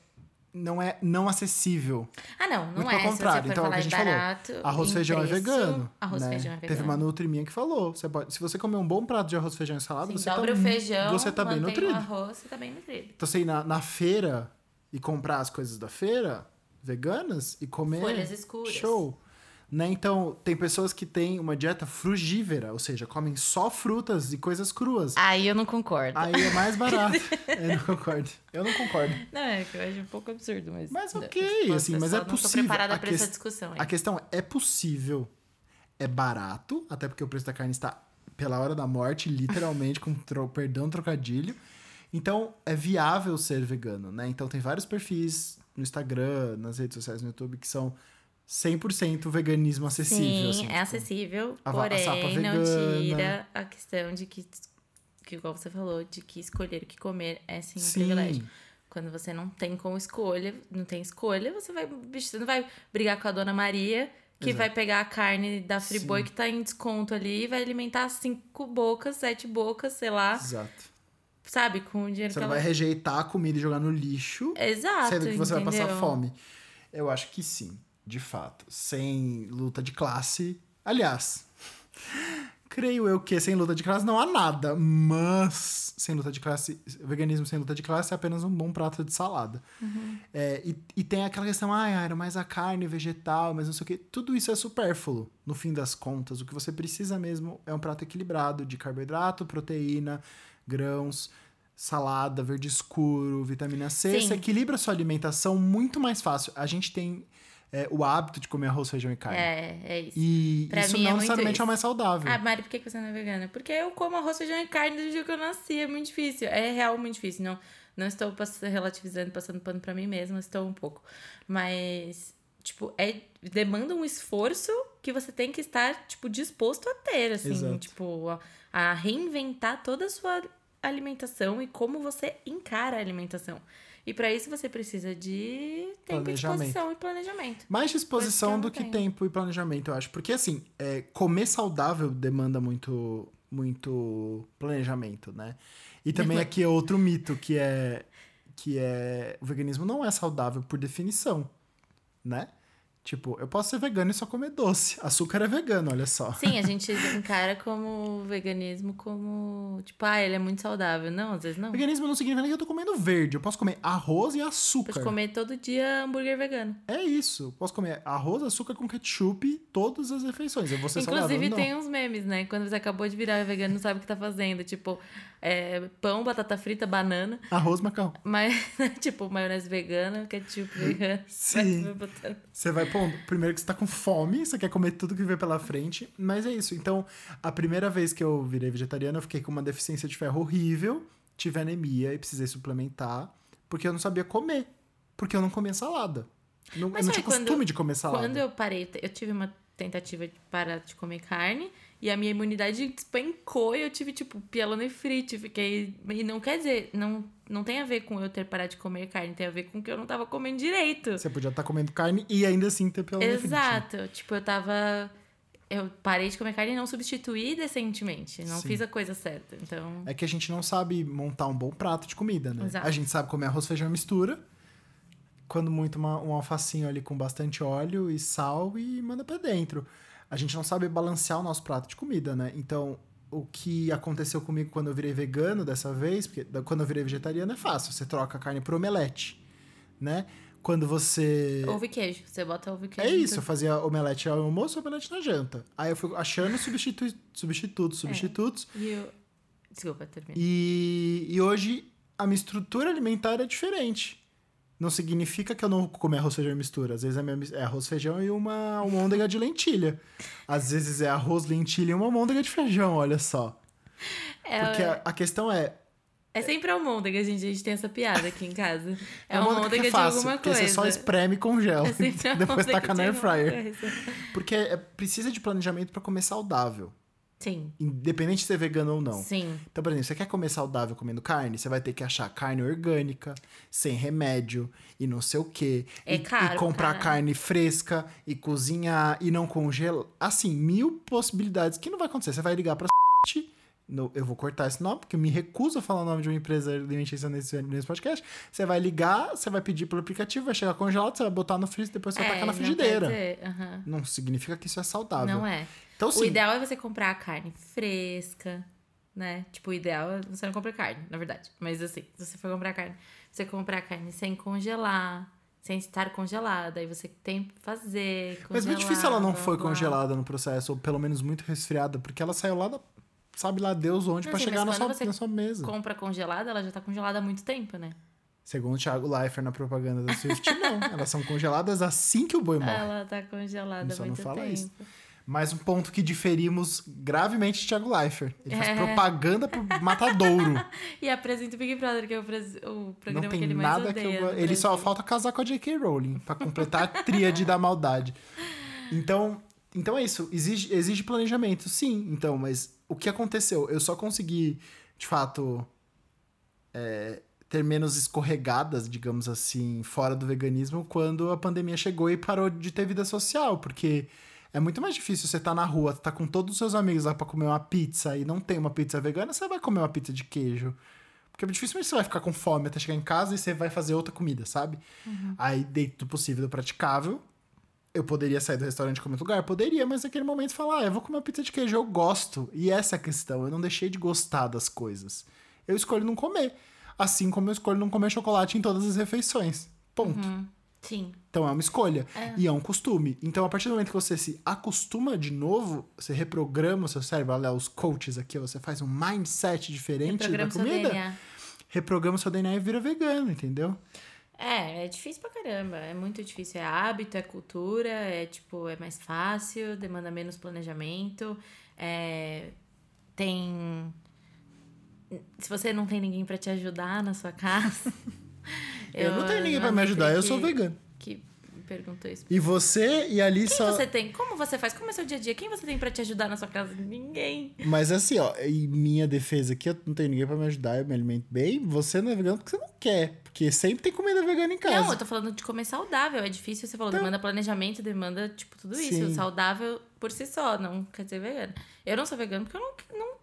não é não acessível. ah, não, não Muito é. pelo contrário. Então, é o que a gente falou. barato, Arroz e em feijão é preço, vegano. Arroz né? feijão é vegano. Teve uma nutri minha que falou, você pode, se você comer um bom prato de arroz, feijão e salada, Sim, você dobra tá, o feijão, você tá bem nutrido. o arroz, você tá bem nutrido. Então ir na, na feira e comprar as coisas da feira veganas e comer. Folhas escuras. Show. Né? Então, tem pessoas que têm uma dieta frugívera, ou seja, comem só frutas e coisas cruas. Aí eu não concordo. Aí é mais barato. eu não concordo. Eu não concordo. Não, é que eu acho um pouco absurdo, mas. Mas ok, Tipo, assim, mas é Não possível. tô preparada A pra ques- essa discussão aí. A questão é, é possível, é barato, até porque o preço da carne está pela hora da morte, literalmente, com tro, perdão trocadilho. Então, é viável ser vegano, né? Então, tem vários perfis no Instagram, nas redes sociais, no YouTube, que são 100% veganismo acessível. Sim, assim, é tipo, acessível, a a porém sapa não tira a questão de que, que, igual você falou, de que escolher o que comer é sim um Sim. privilégio. Quando você não tem como escolha, não tem escolha, você vai, bicho, você não vai brigar com a dona Maria, que Exato. vai pegar a carne da Sim. Friboi que tá em desconto ali e vai alimentar cinco bocas, sete bocas, sei lá, Exato. Sabe? Com o dinheiro Você que ela... vai rejeitar a comida e jogar no lixo, Exato, sendo que você vai entendeu? passar fome. Eu acho que sim, de fato. Sem luta de classe. Aliás, creio eu que sem luta de classe não há nada. Mas sem luta de classe, veganismo sem luta de classe é apenas um bom prato de salada. Uhum. É, e, e tem aquela questão, ah, Aira, mas a carne vegetal, mas não sei o quê. Tudo isso é supérfluo. No fim das contas, o que você precisa mesmo é um prato equilibrado de carboidrato, proteína, grãos, salada, verde escuro, vitamina C. Sim. Você equilibra a sua alimentação muito mais fácil. A gente tem é, o hábito de comer arroz, feijão e carne. É, é isso. E Pra isso é não muito necessariamente é o isso. mais saudável. Ah, Mari, por que você não é vegana? Porque eu como arroz, feijão e carne desde que eu nasci. É muito difícil. É real muito difícil. Não, não estou relativizando, passando pano pra mim mesma, estou um pouco. Mas, tipo, é, demanda um esforço que você tem que estar, tipo, disposto a ter, assim. Exato. Tipo, a, a reinventar toda a sua alimentação e como você encara a alimentação. E pra isso você precisa de tempo, disposição e planejamento. Mais disposição do que tenho. tempo e planejamento, eu acho. Porque, assim, é, comer saudável demanda muito, muito planejamento, né? E também aqui é outro mito, que é que é... O veganismo não é saudável por definição, né? Tipo, eu posso ser vegano e só comer doce. Açúcar é vegano, olha só. Sim, a gente encara como o veganismo como, tipo, ah, ele é muito saudável. Não, às vezes não. Veganismo não significa nem que eu tô comendo verde. Eu posso comer arroz e açúcar. Pode comer todo dia hambúrguer vegano. É isso. Posso comer arroz, açúcar com ketchup, todas as refeições. Eu vou ser Inclusive, saudável? Não. tem uns memes, né? Quando você acabou de virar vegano, não sabe o que tá fazendo. Tipo, é, pão, batata frita, banana. Arroz, macarrão. Mas, tipo, maionese vegana, ketchup vegano. Sim. Você vai pondo. Primeiro que você tá com fome, você quer comer tudo que vê pela frente. Mas é isso. Então, a primeira vez que eu virei vegetariano, eu fiquei com uma deficiência de ferro horrível, tive anemia e precisei suplementar, porque eu não sabia comer. Porque eu não comia salada. Não, Mas eu não tinha quando- costume de comer salada. Quando eu parei, eu tive uma tentativa de parar de comer carne e a minha imunidade despencou e eu tive, tipo, pielonefrite. Fiquei. E não quer dizer, não, não tem a ver com eu ter parado de comer carne, tem a ver com que eu não tava comendo direito. Você podia estar comendo carne e ainda assim ter pelo Exato. Tipo, eu tava. Eu parei de comer carne e não substituí decentemente. Não Sim. fiz a coisa certa. Então. É que a gente não sabe montar um bom prato de comida, né? Exato. A gente sabe comer arroz, feijão e mistura. Quando muito uma- um alfacinho ali com bastante óleo e sal e manda pra dentro. A gente não sabe balancear o nosso prato de comida, né? Então, o que aconteceu comigo quando eu virei vegano dessa vez, porque quando eu virei vegetariano é fácil, você troca a carne por omelete, né? Quando você Ovo e queijo. Você bota ovo e queijo. é isso, eu fazia omelete ao almoço e omelete na janta. Aí eu fui achando substitu substitutos, substitutos. E eu... Desculpa, termina. E, e hoje a minha estrutura alimentar é diferente. Não significa que eu não vou comer arroz, feijão e mistura. Às vezes é, é arroz, feijão e uma almôndega de lentilha. Às vezes é arroz, lentilha e uma almôndega de feijão, olha só. É, Porque a, a questão é, é sempre almôndega, gente. A gente tem essa piada aqui em casa. É almôndega almôndega que é de fácil, alguma porque coisa. você só espreme e congela. É sempre Depois almôndega taca na de air alguma fryer. Porque é- precisa de planejamento para comer saudável. Sim, Independente de ser vegano ou não. sim. Então, por exemplo, você quer comer saudável comendo carne? Você vai ter que achar carne orgânica, sem remédio e não sei o quê. É e, caro, e comprar cara. carne fresca e cozinhar e não congelar. Assim, mil possibilidades que não vai acontecer. Você vai ligar pra no, eu vou cortar esse nome, porque eu me recuso a falar o nome de uma empresa alimentícia nesse, nesse podcast. Você vai ligar, você vai pedir pelo aplicativo, vai chegar congelado, você vai botar no freezer, depois você vai É, tacar na não frigideira. dizer, aham. Não significa que isso é saudável. Não é. Então, O sim, ideal é você comprar a carne fresca, né? Tipo, o ideal é você não comprar carne, na verdade. Mas assim, se você for comprar carne, você comprar a carne sem congelar, sem estar congelada. Aí você tem que fazer. Mas muito congelar, difícil ela não foi blá. congelada no processo, ou pelo menos muito resfriada, porque ela saiu lá da. Sabe lá Deus onde Não, pra sim, chegar na mas sua, na sua mesa. Compra congelada, ela já tá congelada há muito tempo, né? Segundo o Thiago Leifert na propaganda da Swift, não. Elas são congeladas assim que o boi morre. Ela tá congelada há Só não muito fala tempo. isso. Mais um ponto que diferimos gravemente de Thiago Leifert. Ele faz É. propaganda pro matadouro. E apresenta o Big Brother, que é o, o programa não que ele mais nada que odeia. eu... Ele só falta casar com a J.K. Rowling pra completar a tríade da maldade. Então, então é isso. Exige, exige planejamento, sim. Então, mas o que aconteceu? Eu só consegui, de fato, é, ter menos escorregadas, digamos assim, fora do veganismo quando a pandemia chegou e parou de ter vida social, porque é muito mais difícil você estar na rua, tá com todos os seus amigos lá pra comer uma pizza e não tem uma pizza vegana, você vai comer uma pizza de queijo. Porque dificilmente você vai ficar com fome até chegar em casa e você vai fazer outra comida, sabe? Aí, dentro do possível, do praticável, eu poderia sair do restaurante e comer outro lugar? Poderia, mas naquele momento falar, ah, eu vou comer uma pizza de queijo, eu gosto. E essa é a questão, eu não deixei de gostar das coisas. Eu escolho não comer. Assim como eu escolho não comer chocolate em todas as refeições. Ponto. Hum, sim. Então é uma escolha. E é um costume. Então, a partir do momento que você se acostuma de novo, você reprograma o seu cérebro, olha os coaches aqui, você faz um mindset diferente da Programa seu comida, reprograma o seu DNA e vira vegano, entendeu? É, é difícil pra caramba. É muito difícil. É hábito, é cultura, é tipo, é mais fácil, demanda menos planejamento. É, tem. Se você não tem ninguém pra te ajudar na sua casa. Eu, não tenho ninguém pra me ajudar, eu sou vegano. Perguntou isso. E você e ali Quem só. você tem? Como você faz? Como é seu dia a dia? Quem você tem pra te ajudar na sua casa? Ninguém. Mas assim, ó, em minha defesa aqui, eu não tenho ninguém pra me ajudar, eu me alimento bem. Você não é vegano porque você não quer. Porque sempre tem comida vegana em casa. Não, eu tô falando de comer saudável. É difícil, você falou, Então- demanda planejamento, demanda, tipo, tudo isso. Sim. Saudável por si só, não quer dizer vegano. Eu não sou vegano porque eu não, não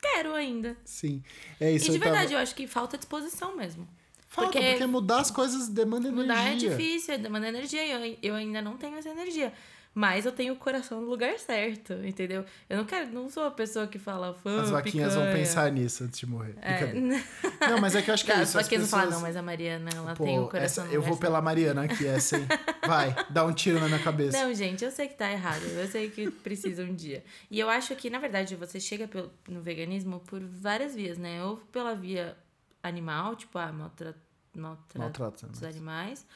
quero ainda. Sim. É isso. e de eu tava- verdade, eu acho que falta disposição mesmo. Falta, porque, Porque mudar as coisas demanda Mudar é energia. difícil, demanda energia. e Eu, eu ainda não tenho essa energia. Mas eu tenho o coração no lugar certo, entendeu? Eu não quero, não sou a pessoa que fala fã. As vaquinhas vão picanha." pensar nisso antes de morrer. É. Não, mas é que eu acho que é Tá, isso. As as vaquinhas não falam, pessoas- não, mas a Mariana, ela Pô, tem o coração essa- eu vou pela Mariana aqui, essa, hein? Vai, dá um tiro na minha cabeça. Não, gente, eu sei que tá errado. Eu sei que precisa um dia. E eu acho que, na verdade, você chega pelo- no veganismo por várias vias, né? Ou pela via animal, tipo, ah, maltra, maltrato Maltrato dos animais.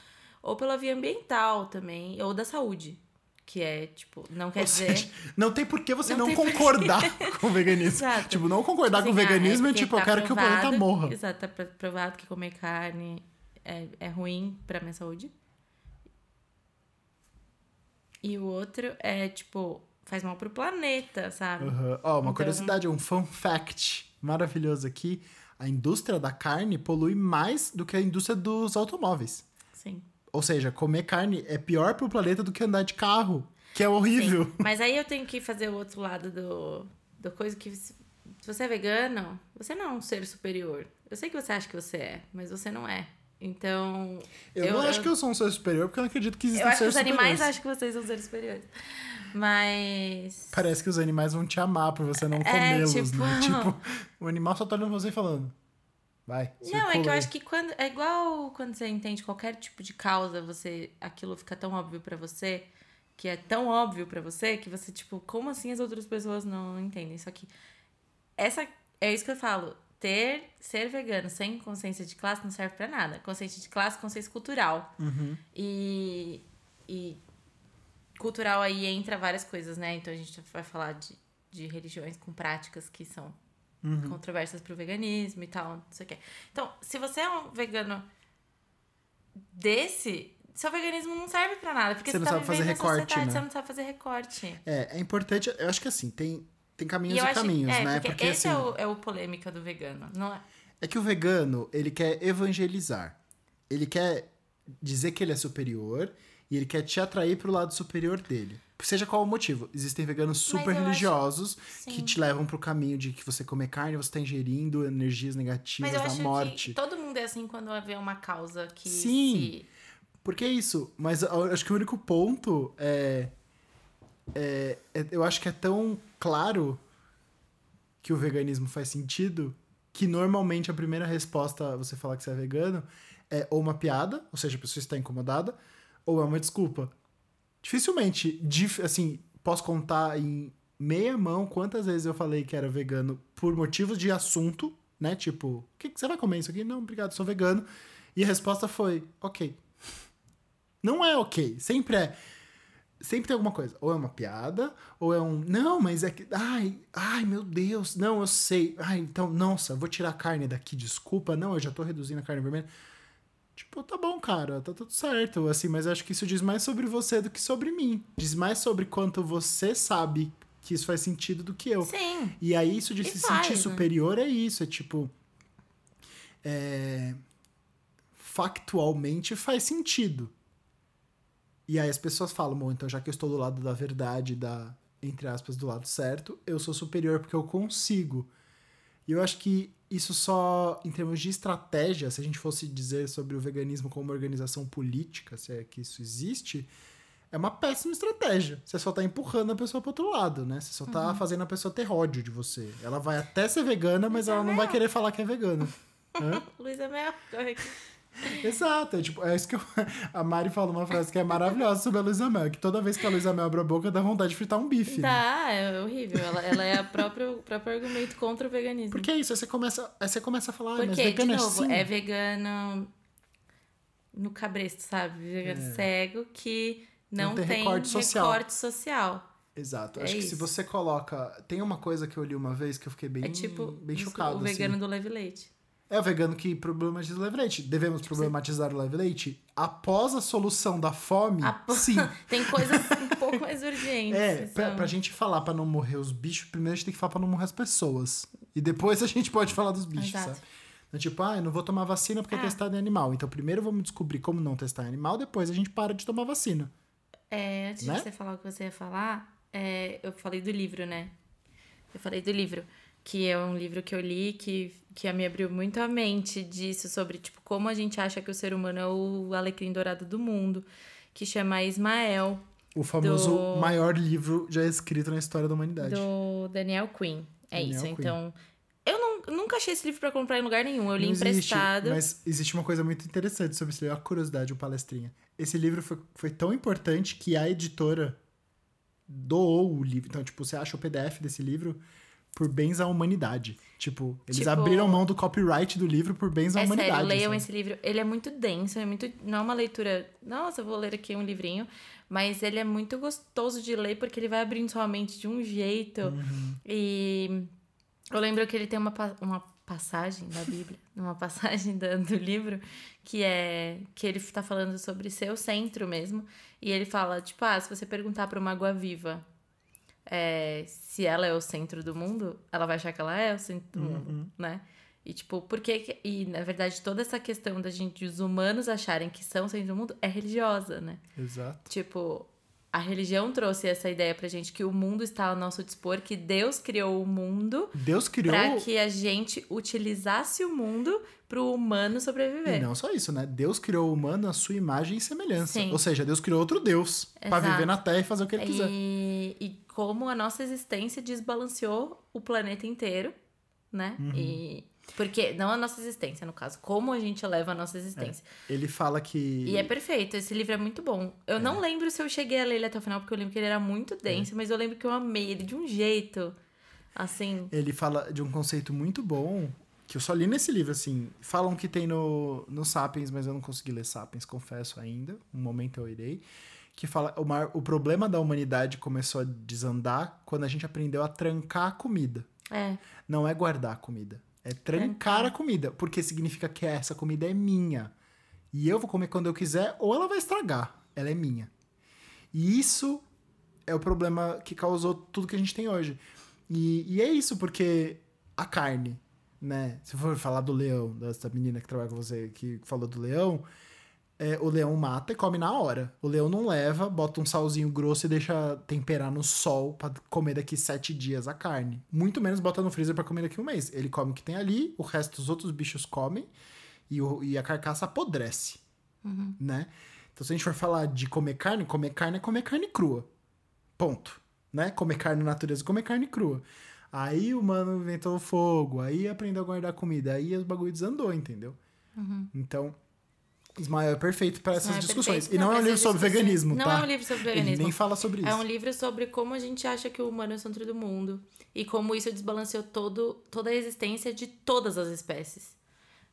Ou pela via ambiental também. Ou da saúde. Que é, tipo, não quer dizer. não tem por que você Não não, concordar com o veganismo. Exato. Tipo, não concordar Tipo com o assim, ah, veganismo é, porque tipo, eu tá quero que o planeta provado- morra. Exato, tá pro- provado que comer carne é, é ruim pra minha saúde. E o outro é, tipo, faz mal pro planeta, sabe? Ó, uma Então- curiosidade, um fun fact maravilhoso aqui. A indústria da carne polui mais do que a indústria dos automóveis. Sim. Ou seja, comer carne é pior pro planeta do que andar de carro, que é horrível. Sim. Mas aí eu tenho que fazer o outro lado do, do coisa que se você é vegano, você não é um ser superior. Eu sei que você acha que você é, mas você não é. Então. Eu, não acho que eu sou um ser superior, porque eu não acredito que existam Eu acho que seres os animais superiores. acham que vocês são seres superiores. Mas. Parece que os animais vão te amar por você não É, comê-los, tipo- né? Tipo, o animal só tá olhando você e falando. Vai. Não, é que circula eu aí." acho que quando. É igual quando você entende qualquer tipo de causa, você. Aquilo fica tão óbvio pra você, que é tão óbvio pra você, que você, tipo, como assim as outras pessoas não entendem? Só que. Essa. É isso que eu falo. Ter. Ser vegano sem consciência de classe não serve pra nada. Consciência de classe, consciência cultural. Uhum. E. E. Cultural aí entra várias coisas, né? Então a gente vai falar de, de religiões com práticas que são Uhum. controversas pro veganismo e tal, não sei o quê. Então, se você é um vegano desse, seu veganismo não serve pra nada, porque Você você, não tá sabe fazer recorte, né? você não sabe fazer recorte. É, é importante. Eu acho que assim, tem, tem caminhos e e, caminhos, é, né? porque, esse assim, é, o, é o polêmica do vegano, não é? É que o vegano, ele quer evangelizar. Ele quer dizer que ele é superior e ele quer te atrair pro lado superior dele. Seja qual o motivo. Existem veganos super eu acho- religiosos que te levam pro caminho de que você comer carne, você tá ingerindo energias negativas da morte. que todo mundo é assim quando vê uma causa que Sim. se... Porque é isso, mas acho que o único ponto é, é- é- Eu acho que é tão claro que o veganismo faz sentido que normalmente a primeira resposta a você falar que você é vegano é ou uma piada, ou seja, a pessoa está incomodada, ou é uma desculpa. Dificilmente, dif- assim, posso contar em meia mão quantas vezes eu falei que era vegano por motivos de assunto, né? Tipo, o que, que você vai comer isso aqui? Não, obrigado, sou vegano. E a resposta foi, ok. Não é ok. Sempre é. Sempre tem alguma coisa. Ou é uma piada, ou é um. Não, mas é que. Ai, ai, meu Deus. Não, eu sei. Ai, então, nossa, vou tirar a carne daqui, desculpa. Não, eu já tô reduzindo a carne vermelha. Tipo, tá bom, cara, tá tudo certo. Assim, mas acho que isso diz mais sobre você do que sobre mim. Diz mais sobre quanto você sabe que isso faz sentido do que eu. Sim, E aí, isso de E se faz, sentir né? superior é isso. É tipo. é, factualmente faz sentido. E aí as pessoas falam, bom, então já que eu estou do lado da verdade, da, entre aspas, do lado certo, eu sou superior porque eu consigo. E eu acho que isso só, em termos de estratégia, se a gente fosse dizer sobre o veganismo como uma organização política, se é que isso existe, é uma péssima estratégia. Você só tá empurrando a pessoa pro outro lado, né? Você só tá Uhum. fazendo a pessoa ter ódio de você. Ela vai até ser vegana, mas ela não vai querer falar que é vegana. Luísa Mel. Exato, é, tipo, é isso que eu... a Mari fala uma frase que é maravilhosa sobre a Luísa Mel, que toda vez que a Luísa Mel abre a boca dá vontade de fritar um bife. né? Tá, é horrível. Ela, ela é a própria, o próprio argumento contra o veganismo. Porque é isso, aí você começa, aí você começa a falar, ah, mas Porque, de vegano é novo, assim. é vegano no cabresto, sabe? Vegano cego que não, É. Não tem tem, recorte social. recorte social. Exato, É acho que se isso. você coloca... Tem uma coisa que eu li uma vez que eu fiquei bem, É tipo bem chocado, o vegano assim. do leve leite. É o vegano que problematiza o leve leite. Devemos problematizar o leve leite? Após a solução da fome, A po- sim. Tem coisas um pouco mais urgentes. É, pra, são- pra gente falar pra não morrer os bichos, primeiro a gente tem que falar pra não morrer as pessoas. E depois a gente pode falar dos bichos, Exato. sabe? Então, tipo, ah, eu não vou tomar vacina porque é Ah. testado em animal. Então, primeiro vamos descobrir como não testar em animal, depois a gente para de tomar vacina. É, antes Né? de você falar o que você ia falar, é, eu falei do livro, né? Eu falei do livro. Que é um livro que eu li que, que me abriu muito a mente disso, sobre tipo, como a gente acha que o ser humano é o alecrim dourado do mundo, que chama Ismael, O famoso Do- maior livro já escrito na história da humanidade. do Daniel Quinn. É Daniel isso, Quinn. então. Eu não, nunca achei esse livro pra comprar em lugar nenhum. Eu li existe, emprestado. Mas existe uma coisa muito interessante sobre esse livro, a curiosidade, o palestrinha. Esse livro foi, foi tão importante que a editora doou o livro. Então, tipo, você acha o PDF desse livro por bens à humanidade. Tipo, eles Tipo- abriram mão do copyright do livro por bens à É humanidade. sério, leiam sabe? esse livro. Ele é muito denso, é muito. Não é uma leitura. Nossa, eu vou ler aqui um livrinho. Mas ele é muito gostoso de ler porque ele vai abrindo sua mente de um jeito. Uhum. E eu lembro que ele tem uma, uma passagem da Bíblia, uma passagem da- do livro, que é que ele tá falando sobre ser o centro mesmo. E ele fala, tipo, ah, se você perguntar pra uma água viva é, se ela é o centro do mundo, ela vai achar que ela é o centro do mundo, né? E tipo, por que. que- E na verdade, toda essa questão da gente, os humanos acharem que são o centro do mundo, é religiosa, né? Exato. Tipo, a religião trouxe essa ideia pra gente que o mundo está ao nosso dispor, que Deus criou o mundo Deus criou. pra que a gente utilizasse o mundo pro humano E sobreviver. não só isso, né? Deus criou o humano à sua imagem e semelhança. Sim. Ou seja, Deus criou outro Deus pra Exato. viver na Terra e fazer o que ele quiser. E, e como a nossa existência desbalanceou o planeta inteiro, né? Uhum. E porque não a nossa existência, no caso, como a gente leva a nossa existência. Ele fala que. E é perfeito, esse livro é muito bom. Eu não É. lembro se eu cheguei a ler ele até o final, porque eu lembro que ele era muito denso, mas eu lembro que eu amei ele de um jeito. Assim. Ele fala de um conceito muito bom, que eu só li nesse livro, assim. Falam que tem no, no Sapiens, mas eu não consegui ler Sapiens, confesso ainda. Um momento eu irei. Que fala o, maior- o problema da humanidade começou a desandar quando a gente aprendeu a trancar a comida. É. Não é guardar a comida. É trancar a comida. Porque significa que essa comida é minha. E eu vou comer quando eu quiser, ou ela vai estragar. Ela é minha. E isso é o problema que causou tudo que a gente tem hoje. E, e é isso, porque a carne, né? Se for falar do leão, dessa menina que trabalha com você, que falou do leão, é, o leão mata e come na hora. O leão não leva, bota um salzinho grosso e deixa temperar no sol pra comer daqui sete dias a carne. Muito menos bota no freezer pra comer daqui um mês. Ele come o que tem ali, o resto dos outros bichos comem e, o- e a carcaça apodrece, né? Então se a gente for falar de comer carne, comer carne é comer carne crua. Ponto. Né? Comer carne na natureza, comer carne crua. Aí o mano inventou o fogo, aí aprendeu a guardar comida, aí os bagulho desandou, entendeu? Então, Ismael é perfeito para essas. Não, é discussões. E não, é um pra livro essas sobre discussões. veganismo, Não tá? é um livro sobre Ele veganismo. nem fala sobre isso. É um livro sobre como a gente acha que o humano é o centro do mundo e como isso desbalanceou todo, toda a existência de todas as espécies.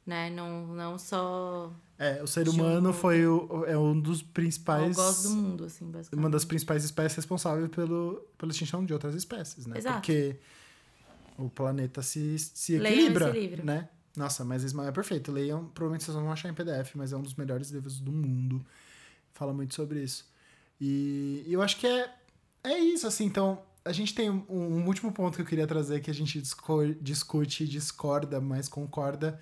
Né? Não, não só É, o ser um humano grupo. foi o, é um dos o principais. gosto do mundo, assim, basicamente. Uma das principais espécies responsáveis pelo, pela extinção de outras espécies, né? Exato. Porque o planeta se, se Leiam equilibra, esse livro. né? Nossa, mas Ismael é perfeito. Leiam, provavelmente vocês vão achar em PDF, mas é um dos melhores livros do mundo. Fala muito sobre isso. E, eu acho que é, é isso, assim. Então, a gente tem um, um último ponto que eu queria trazer que a gente discute e discorda, mas concorda,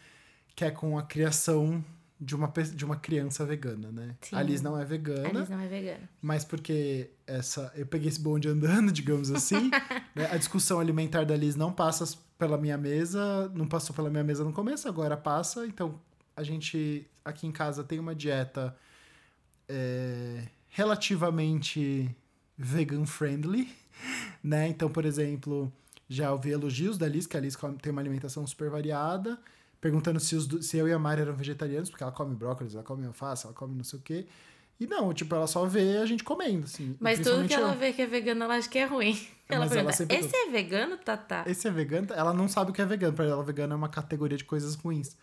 que é com a criação de uma, de uma criança vegana, né? Sim. A Liz não é vegana. A Liz não é vegana. Mas porque essa eu peguei esse bonde andando, digamos assim. né? A discussão alimentar da Liz não passa pela minha mesa, não passou pela minha mesa no começo, agora passa. Então, a gente aqui em casa tem uma dieta é, relativamente vegan friendly, né? Então, por exemplo, já ouvi elogios da Liz, que a Liz tem uma alimentação super variada, perguntando se, os, se eu e a Mari eram vegetarianos, porque ela come brócolis, ela come alface, ela come não sei o quê. E não, tipo, ela só vê a gente comendo, assim. Mas tudo que ela vê que é vegano, ela acha que é ruim. Ela Mas ela pergunta, sempre- esse é vegano, Tatá? Esse é vegano? Ela não sabe o que é vegano. Pra ela, vegano é uma categoria de coisas ruins.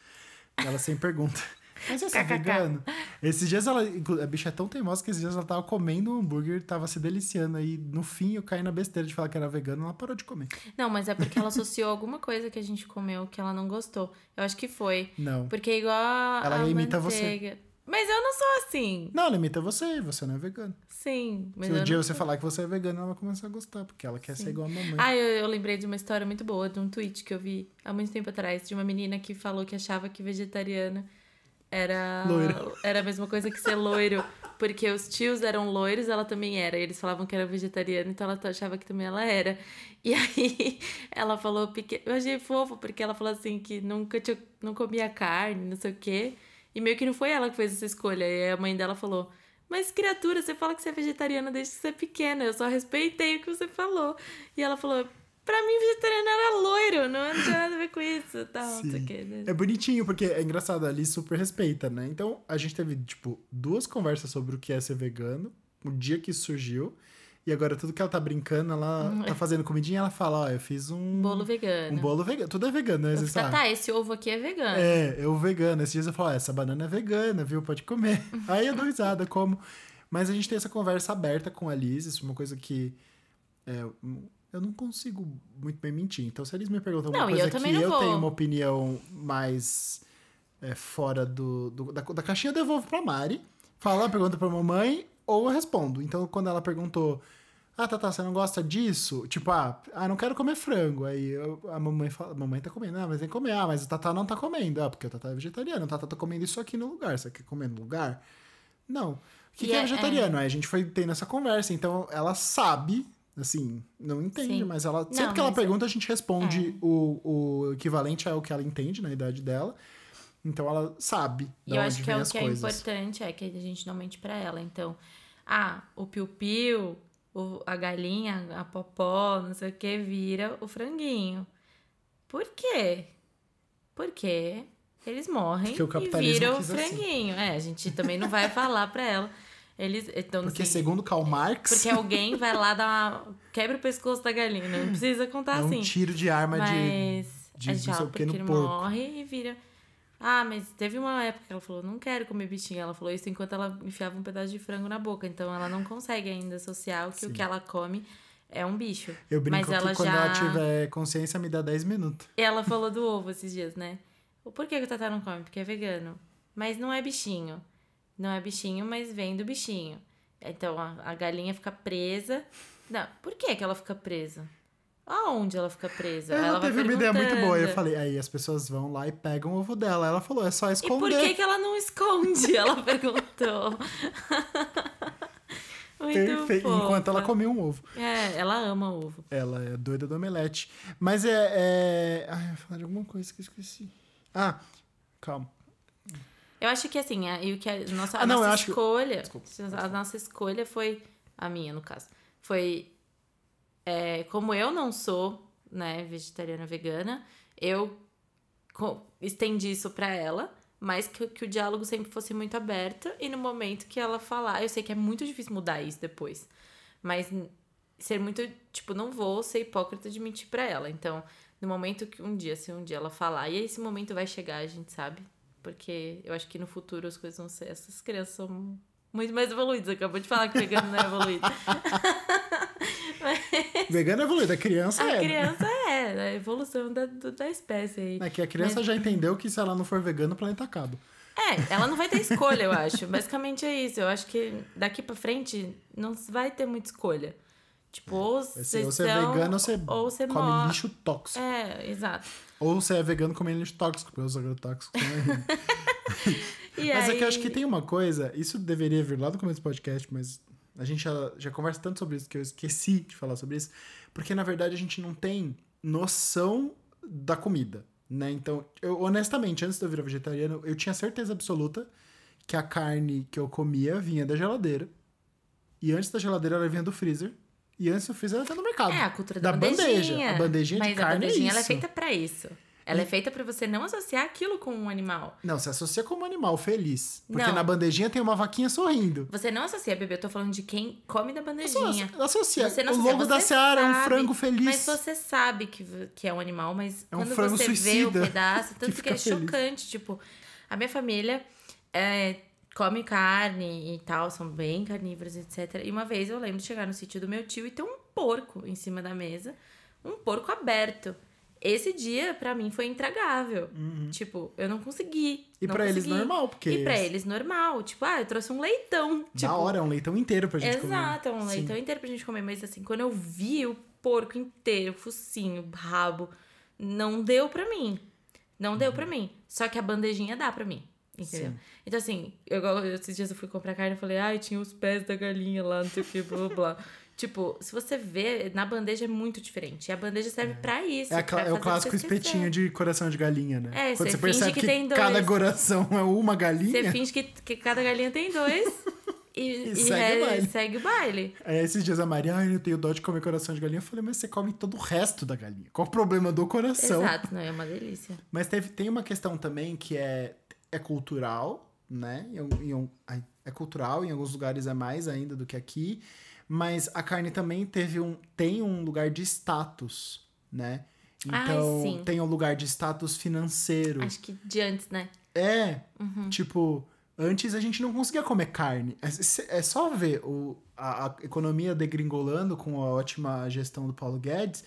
Ela sempre pergunta. Mas esse é vegano? Esses dias ela. A bicha é tão teimosa que esses dias ela tava comendo um hambúrguer, tava se deliciando. Aí no fim eu caí na besteira de falar que era vegano ela parou de comer. Não, mas é porque ela associou alguma coisa que a gente comeu que ela não gostou. Eu acho que foi. Não. Porque é igual a, Ela a imita você. Mas eu não sou assim. Não, ela imita você, você não é vegano. Sim. Mas Se um dia não você falar que você é vegano, ela vai começar a gostar, porque ela quer ser igual a mamãe. Ah, eu, eu lembrei de uma história muito boa, de um tweet que eu vi há muito tempo atrás, de uma menina que falou que achava que vegetariana era, era a mesma coisa que ser loiro. porque os tios eram loiros, ela também era. E eles falavam que era vegetariana, então ela achava que também ela era. E aí ela falou, eu achei fofo, porque ela falou assim que nunca tinha, não comia carne, não sei o quê. E meio que não foi ela que fez essa escolha. E a mãe dela falou: Mas criatura, você fala que você é vegetariana desde que você é pequena. Eu só respeitei o que você falou. E ela falou: Pra mim, vegetariano era loiro, não tinha nada a ver com isso. Tal, Sim. quê. É bonitinho, porque é engraçado, ali super respeita, né? Então, a gente teve, tipo, duas conversas sobre o que é ser vegano, o dia que isso surgiu, e agora tudo que ela tá brincando, ela tá fazendo comidinha, ela fala, ó, eu fiz um... Hum, é. Bolo vegano. Um bolo vegano. Tudo é vegano, né? Você fico, tá, esse ovo aqui é vegano. É, eu vegano. Esses dias eu falo, ah, essa banana é vegana, viu? Pode comer. Aí eu dou risada, como. Mas a gente tem essa conversa aberta com a Liz, isso é uma coisa que é, eu não consigo muito bem mentir. Então, se a Liz me pergunta alguma Não, e coisa eu que eu vou. tenho uma opinião mais é, fora do, do- da, da caixinha, eu devolvo pra Mari. Fala, pergunta pra mamãe, ou eu respondo. Então, quando ela perguntou, ah, Tata, você não gosta disso? Tipo, ah, ah não quero comer frango. Aí eu- a mamãe fala, mamãe tá comendo, ah, mas tem que comer. Ah, mas o Tata não tá comendo. Ah, porque o Tata é vegetariano. O Tata tá comendo isso aqui no lugar. Você quer comer no lugar? Não. O que, que é, é- vegetariano? Aí a gente foi tendo essa conversa. Então, ela sabe, assim, não entende, Sim. mas ela. Sempre Não, que ela é- pergunta, a gente responde o, o equivalente ao que ela entende na idade dela. Então ela sabe. E de eu acho que é o que coisas. é importante é que a gente não mente pra ela. Então, ah, o piu-piu, a galinha, a popó, não sei o que, vira o franguinho. Por quê? Porque eles morrem e viram o assim. franguinho. É, a gente também não vai falar pra ela. Eles, então, Porque assim, segundo Karl Marx, porque alguém vai lá dar uma... quebra o pescoço da galinha. Não precisa contar é um assim. tiro de arma de. Mas de a gente fala porque morre e vira. Ah, mas teve uma época que ela falou, não quero comer bichinho. Ela falou isso enquanto ela enfiava um pedaço de frango na boca. Então ela não consegue ainda associar o que o que ela come é um bicho. Eu brinco mas ela que quando já... ela tiver consciência, me dá 10 minutos. Ela falou do ovo esses dias, né? Porquê que o Tatá não come? Porque é vegano. Mas não é bichinho. Não é bichinho, mas vem do bichinho. Então a, a galinha fica presa. Não, por que, que ela fica presa? Aonde ela fica presa? Ela, vai teve uma ideia muito boa. Eu falei, aí as pessoas vão lá e pegam o ovo dela. Ela falou, é só E por esconder. que, que ela não esconde? Ela perguntou. Muito fofa. Enquanto ela comia um ovo. É, ela ama ovo. Ela é doida do omelete. Mas é. é... Ai, eu ia falar de alguma coisa que eu esqueci. Ah, calma. Eu acho que assim, a, e o que a nossa, a Ah, não, nossa acho que- escolha. Desculpa, a nossa escolha foi. A minha, no caso. Foi. É, como eu não sou, né, vegetariana vegana, eu estendi isso pra ela. Mas que, que o diálogo sempre fosse muito aberto. E no momento que ela falar. Eu sei que é muito difícil mudar isso depois. Mas ser muito. Tipo, não vou ser hipócrita de mentir pra ela. Então, no momento que um dia, se um dia ela falar. E esse momento vai chegar, a gente sabe. Porque eu acho que no futuro as coisas vão ser. Essas crianças são muito mais evoluídas. Acabou de falar que vegano não é evoluído. Vegano é evoluído, a criança A é. criança é, a evolução da, da espécie aí. É que a criança já entendeu que se ela não for vegana, o planeta acaba. É, ela não vai ter escolha, eu acho. Basicamente é isso. Eu acho que daqui pra frente não vai ter muita escolha. Tipo, ou vocês ou você é são, vegano ou você, ou você come morre. lixo tóxico. É, exato. Ou você é vegano comendo lixo tóxico, porque os agrotóxicos horríveis. E Mas aí... é que eu acho que tem uma coisa, isso deveria vir lá do começo do podcast, mas a gente já, já conversa tanto sobre isso que eu esqueci de falar sobre isso, porque na verdade a gente não tem noção da comida, né? Então, eu honestamente, antes de eu virar vegetariano, eu tinha certeza absoluta que a carne que eu comia vinha da geladeira, e antes da geladeira ela vinha do freezer, e antes do freezer ela vinha do mercado. É, a cultura da, da bandeja. A bandejinha de Mas carne a bandejinha é ela é feita pra isso. Ela é feita pra você não associar aquilo com um animal. Não, se associa como animal feliz. Porque Não. na bandejinha tem uma vaquinha sorrindo. Você não associa, bebê. Eu tô falando de quem come da bandejinha. Associa. Você não o associa, logo da você Seara é um frango feliz. Mas você sabe que, que é um animal, mas É um quando frango você vê o suicida pedaço, que tanto que, fica é feliz. chocante. Tipo, a minha família é, come carne e tal, são bem carnívoros, etc. E uma vez eu lembro de chegar no sítio do meu tio e ter um porco em cima da mesa, um porco aberto. Esse dia, pra mim, foi intragável. Tipo, eu não consegui. Uhum. E pra eles normal, porque E pra eles- normal. Tipo, ah, eu trouxe um leitão. Tipo, Da hora, é um leitão inteiro pra gente comer. Exato, é um Sim. leitão inteiro pra gente comer. Mas assim, quando eu vi o porco inteiro, focinho, rabo, não deu pra mim. Não deu Uhum. pra mim. Só que a bandejinha dá pra mim. Entendeu? Sim. Então, assim, eu, esses dias eu fui comprar carne e falei, ai, tinha os pés da galinha lá, não sei o que, blá blá. Tipo, se você vê, na bandeja é muito diferente. E a bandeja serve pra isso. É, pra é o clássico espetinho de coração de galinha, né? É, Quando você você percebe finge que tem dois. cada coração é uma galinha. Você finge que, que cada galinha tem dois e, E e segue re- o baile. segue o baile. Aí esses dias a Maria, ai, eu tenho dó de comer coração de galinha. Eu falei, mas você come todo o resto da galinha. Qual o problema do coração? Exato, não, é uma delícia. Mas teve, tem uma questão também que é, é cultural, né? Em, em é cultural, em alguns lugares é mais ainda do que aqui. Mas a carne também teve um, tem um lugar de status, né? Ai, Então, tem um lugar de status financeiro. Acho que de antes, né? É, Uhum. tipo, antes a gente não conseguia comer carne. É, é só ver o, a, a economia degringolando com a ótima gestão do Paulo Guedes.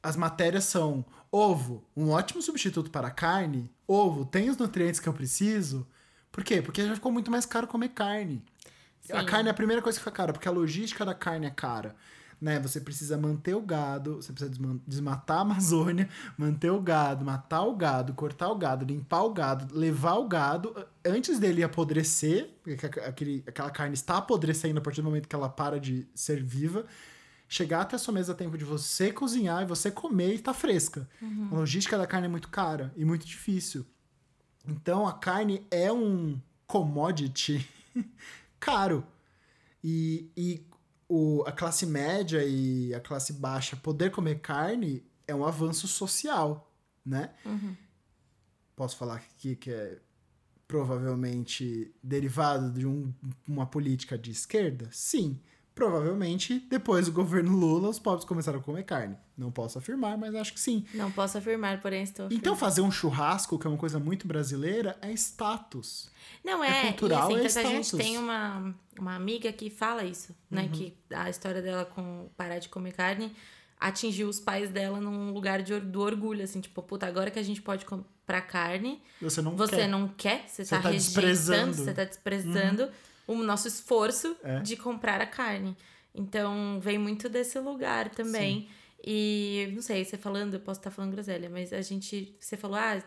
As matérias são ovo, um ótimo substituto para a carne. Ovo, tem os nutrientes que eu preciso. Por quê? Porque já ficou muito mais caro comer carne. A Sim. carne é a primeira coisa que fica cara, porque a logística da carne é cara. Né? Você precisa manter o gado, você precisa desmatar a Amazônia, manter o gado, matar o gado, cortar o gado, limpar o gado, levar o gado a- antes dele apodrecer, porque aqu- aquele, aquela carne está apodrecendo a partir do momento que ela para de ser viva, chegar até a sua mesa a tempo de você cozinhar e você comer e tá fresca. A logística da carne é muito cara e muito difícil. Então a carne é um commodity caro. E, e o, a classe média e a classe baixa poder comer carne é um avanço social, né? Posso falar aqui que é provavelmente derivado de um- uma política de esquerda? Sim. Provavelmente, depois do governo Lula, os pobres começaram a comer carne. Não posso afirmar, mas acho que sim. Não posso afirmar, porém estou Então, afirmando. fazer um churrasco, que é uma coisa muito brasileira, é status. Não, é é, cultural, e é assim, tanto a gente status. tem uma, uma amiga que fala isso, né? Uhum. Que a história dela com parar de comer carne atingiu os pais dela num lugar de, do orgulho, assim, tipo, puta, agora que a gente pode comprar carne, Você não você quer. não quer, você, Você tá, tá desprezando. você tá desprezando o nosso esforço É. de comprar a carne. Então, vem muito desse lugar também. E, não sei, você falando, eu posso estar falando groselha, mas a gente, você falou, ah,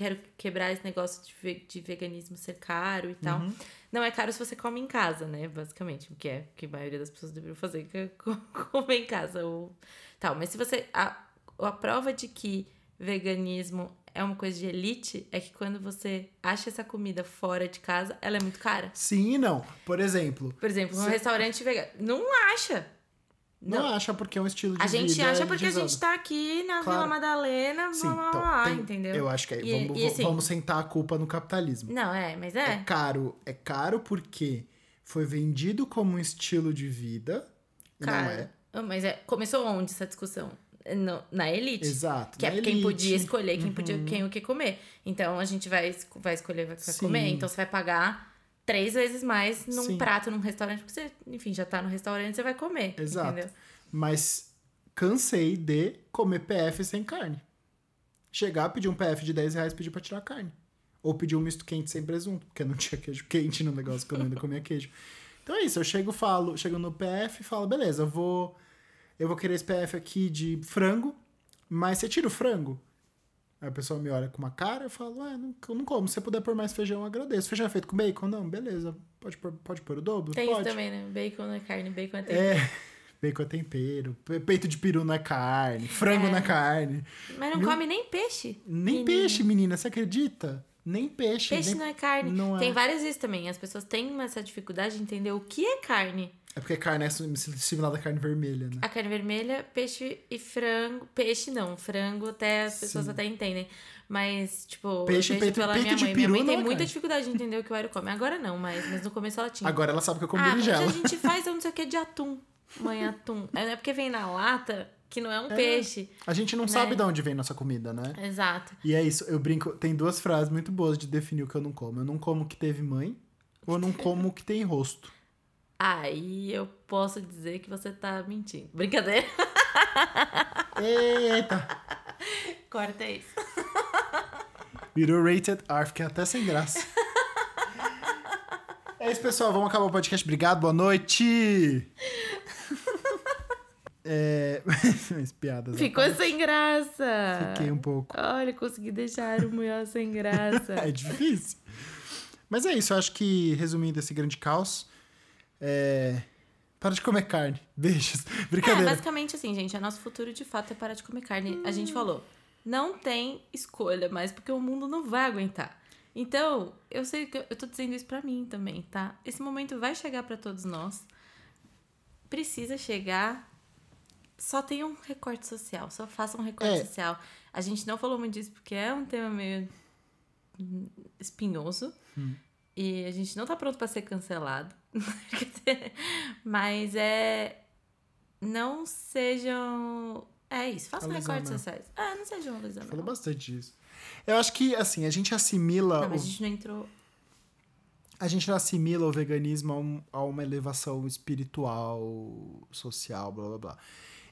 quero quebrar esse negócio de, ve- de veganismo ser caro e tal. Uhum. Não é caro se você come em casa, né? Basicamente, o que é o que a maioria das pessoas deveriam fazer, que é co- comer em casa ou tal. Mas se você. A, a prova de que veganismo é uma coisa de elite é que quando você acha essa comida fora de casa, ela é muito cara. Sim e não. Por exemplo, Por exemplo, um Cê- restaurante vegano. Não acha! Não, acha porque é um estilo de A gente acha porque a gente tá aqui na Claro. Vila Madalena, Sim, blá blá então, blá, tem- entendeu? Eu acho que aí, E- vamos, e assim- vamos sentar a culpa no capitalismo. Não, é, mas É é. caro. É caro porque foi vendido como um estilo de vida. Não é. Ah, Mas é, começou onde essa discussão? No- na elite. Exato. Que é quem elite. podia escolher, quem podia quem o que comer. Então a gente vai, vai escolher vai Sim. comer. Então você vai pagar três vezes mais num Sim. prato, num restaurante, porque você, enfim, já tá no restaurante, você vai comer. Exato. Entendeu? Mas cansei de comer PF sem carne. Chegar, pedir um PF de 10 reais pedir pra tirar a carne. Ou pedir um misto quente sem presunto, porque não tinha queijo quente no negócio que eu ainda comia queijo. Então é isso, eu chego falo, chego no PF e falo, beleza, eu vou. Eu vou querer esse PF aqui de frango, mas você tira o frango? Aí a pessoa me olha com uma cara, eu falo, ué, não, eu não como. Se você puder pôr mais feijão, eu agradeço. Feijão é feito com bacon? Não, beleza. Pode pôr, pode pôr o dobro? Tem pode. isso também, né? Bacon não é carne, bacon é tempero. É, bacon é tempero, pe- peito de peru não é carne, frango É. não é carne. Mas não come nem peixe. Nem menina. peixe, menina, você acredita? Nem peixe. Peixe nem- não é carne. não é. Tem várias isso também. As pessoas têm essa dificuldade de entender o que é carne. É porque carne é sim- similar da carne vermelha, né? A carne vermelha, peixe e frango. Peixe não, frango até as pessoas Sim. até entendem. Mas, tipo, Peixe, vejo peito- pela peito minha de mãe. Minha mãe peru tem não é muita carne. dificuldade de entender o que o Aero come. Agora não, mas, mas no começo ela tinha. Agora ela sabe que eu como ah, mas berinjela. a gente faz eu não sei o que de atum. Mãe, atum. É não é porque vem na lata que não é um peixe. A gente não né? sabe de onde vem nossa comida, né? Exato. E é isso, eu brinco. Tem duas frases muito boas de definir o que eu não como. Eu não como o que teve mãe, ou eu não como o que tem rosto. Aí eu posso dizer que você tá mentindo. Brincadeira. Eita! Corta isso. Virou rated R, fiquei até sem graça. É isso, pessoal. Vamos acabar o podcast. Obrigado, boa noite! É. As piadas. Ficou rapaz. sem graça. Fiquei um pouco. Olha, consegui deixar o Munhoz sem graça. É difícil. Mas é isso, eu acho que, resumindo esse grande caos, é... para de comer carne. Beijos. É, Brincadeira. basicamente assim, gente, é nosso futuro de fato é parar de comer carne. A gente falou, não tem escolha mais, porque o mundo não vai aguentar. Então, eu sei que eu- tô dizendo isso pra mim também, tá? Esse momento vai chegar pra todos nós. Precisa chegar. Só tem um recorte social, só faça um recorte É. social. A gente não falou muito disso porque é um tema meio hum, espinhoso. E a gente não tá pronto pra ser cancelado. Mas é. Não sejam. É isso, façam recortes sociais. Ah, não sejam Luísa Falou bastante disso. Eu acho que, assim, a gente assimila. Não, mas o- a gente não entrou. a gente não assimila o veganismo a, um- a uma elevação espiritual, social, blá blá blá.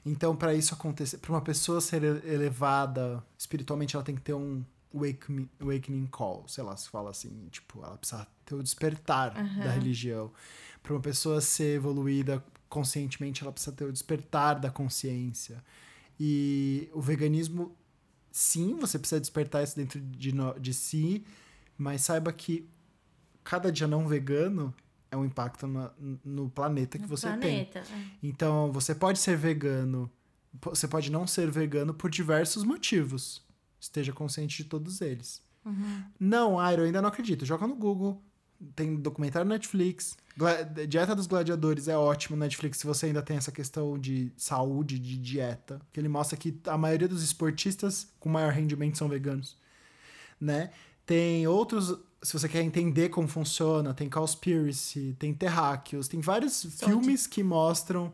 Então, para isso acontecer, para uma pessoa ser ele- elevada espiritualmente, ela tem que ter um wake awakening call, sei lá, se fala assim, tipo, ela precisa ter o despertar da religião. Para uma pessoa ser evoluída conscientemente, ela precisa ter o despertar da consciência. E o veganismo, sim, você precisa despertar isso dentro de, no- de si, mas saiba que cada dia não vegano é um impacto na- no planeta que no você tem. planeta. é. Então, você pode ser vegano, você pode não ser vegano por diversos motivos. Esteja consciente de todos eles. Não, Airo, eu ainda não acredito. Joga no Google. Tem documentário na Netflix. Gla- Dieta dos Gladiadores é ótimo na Netflix se você ainda tem essa questão de saúde, de dieta. Que ele mostra que a maioria dos esportistas com maior rendimento são veganos. Né? Tem outros. Se você quer entender como funciona, tem Cowspiracy, tem Terráqueos, tem vários filmes que mostram.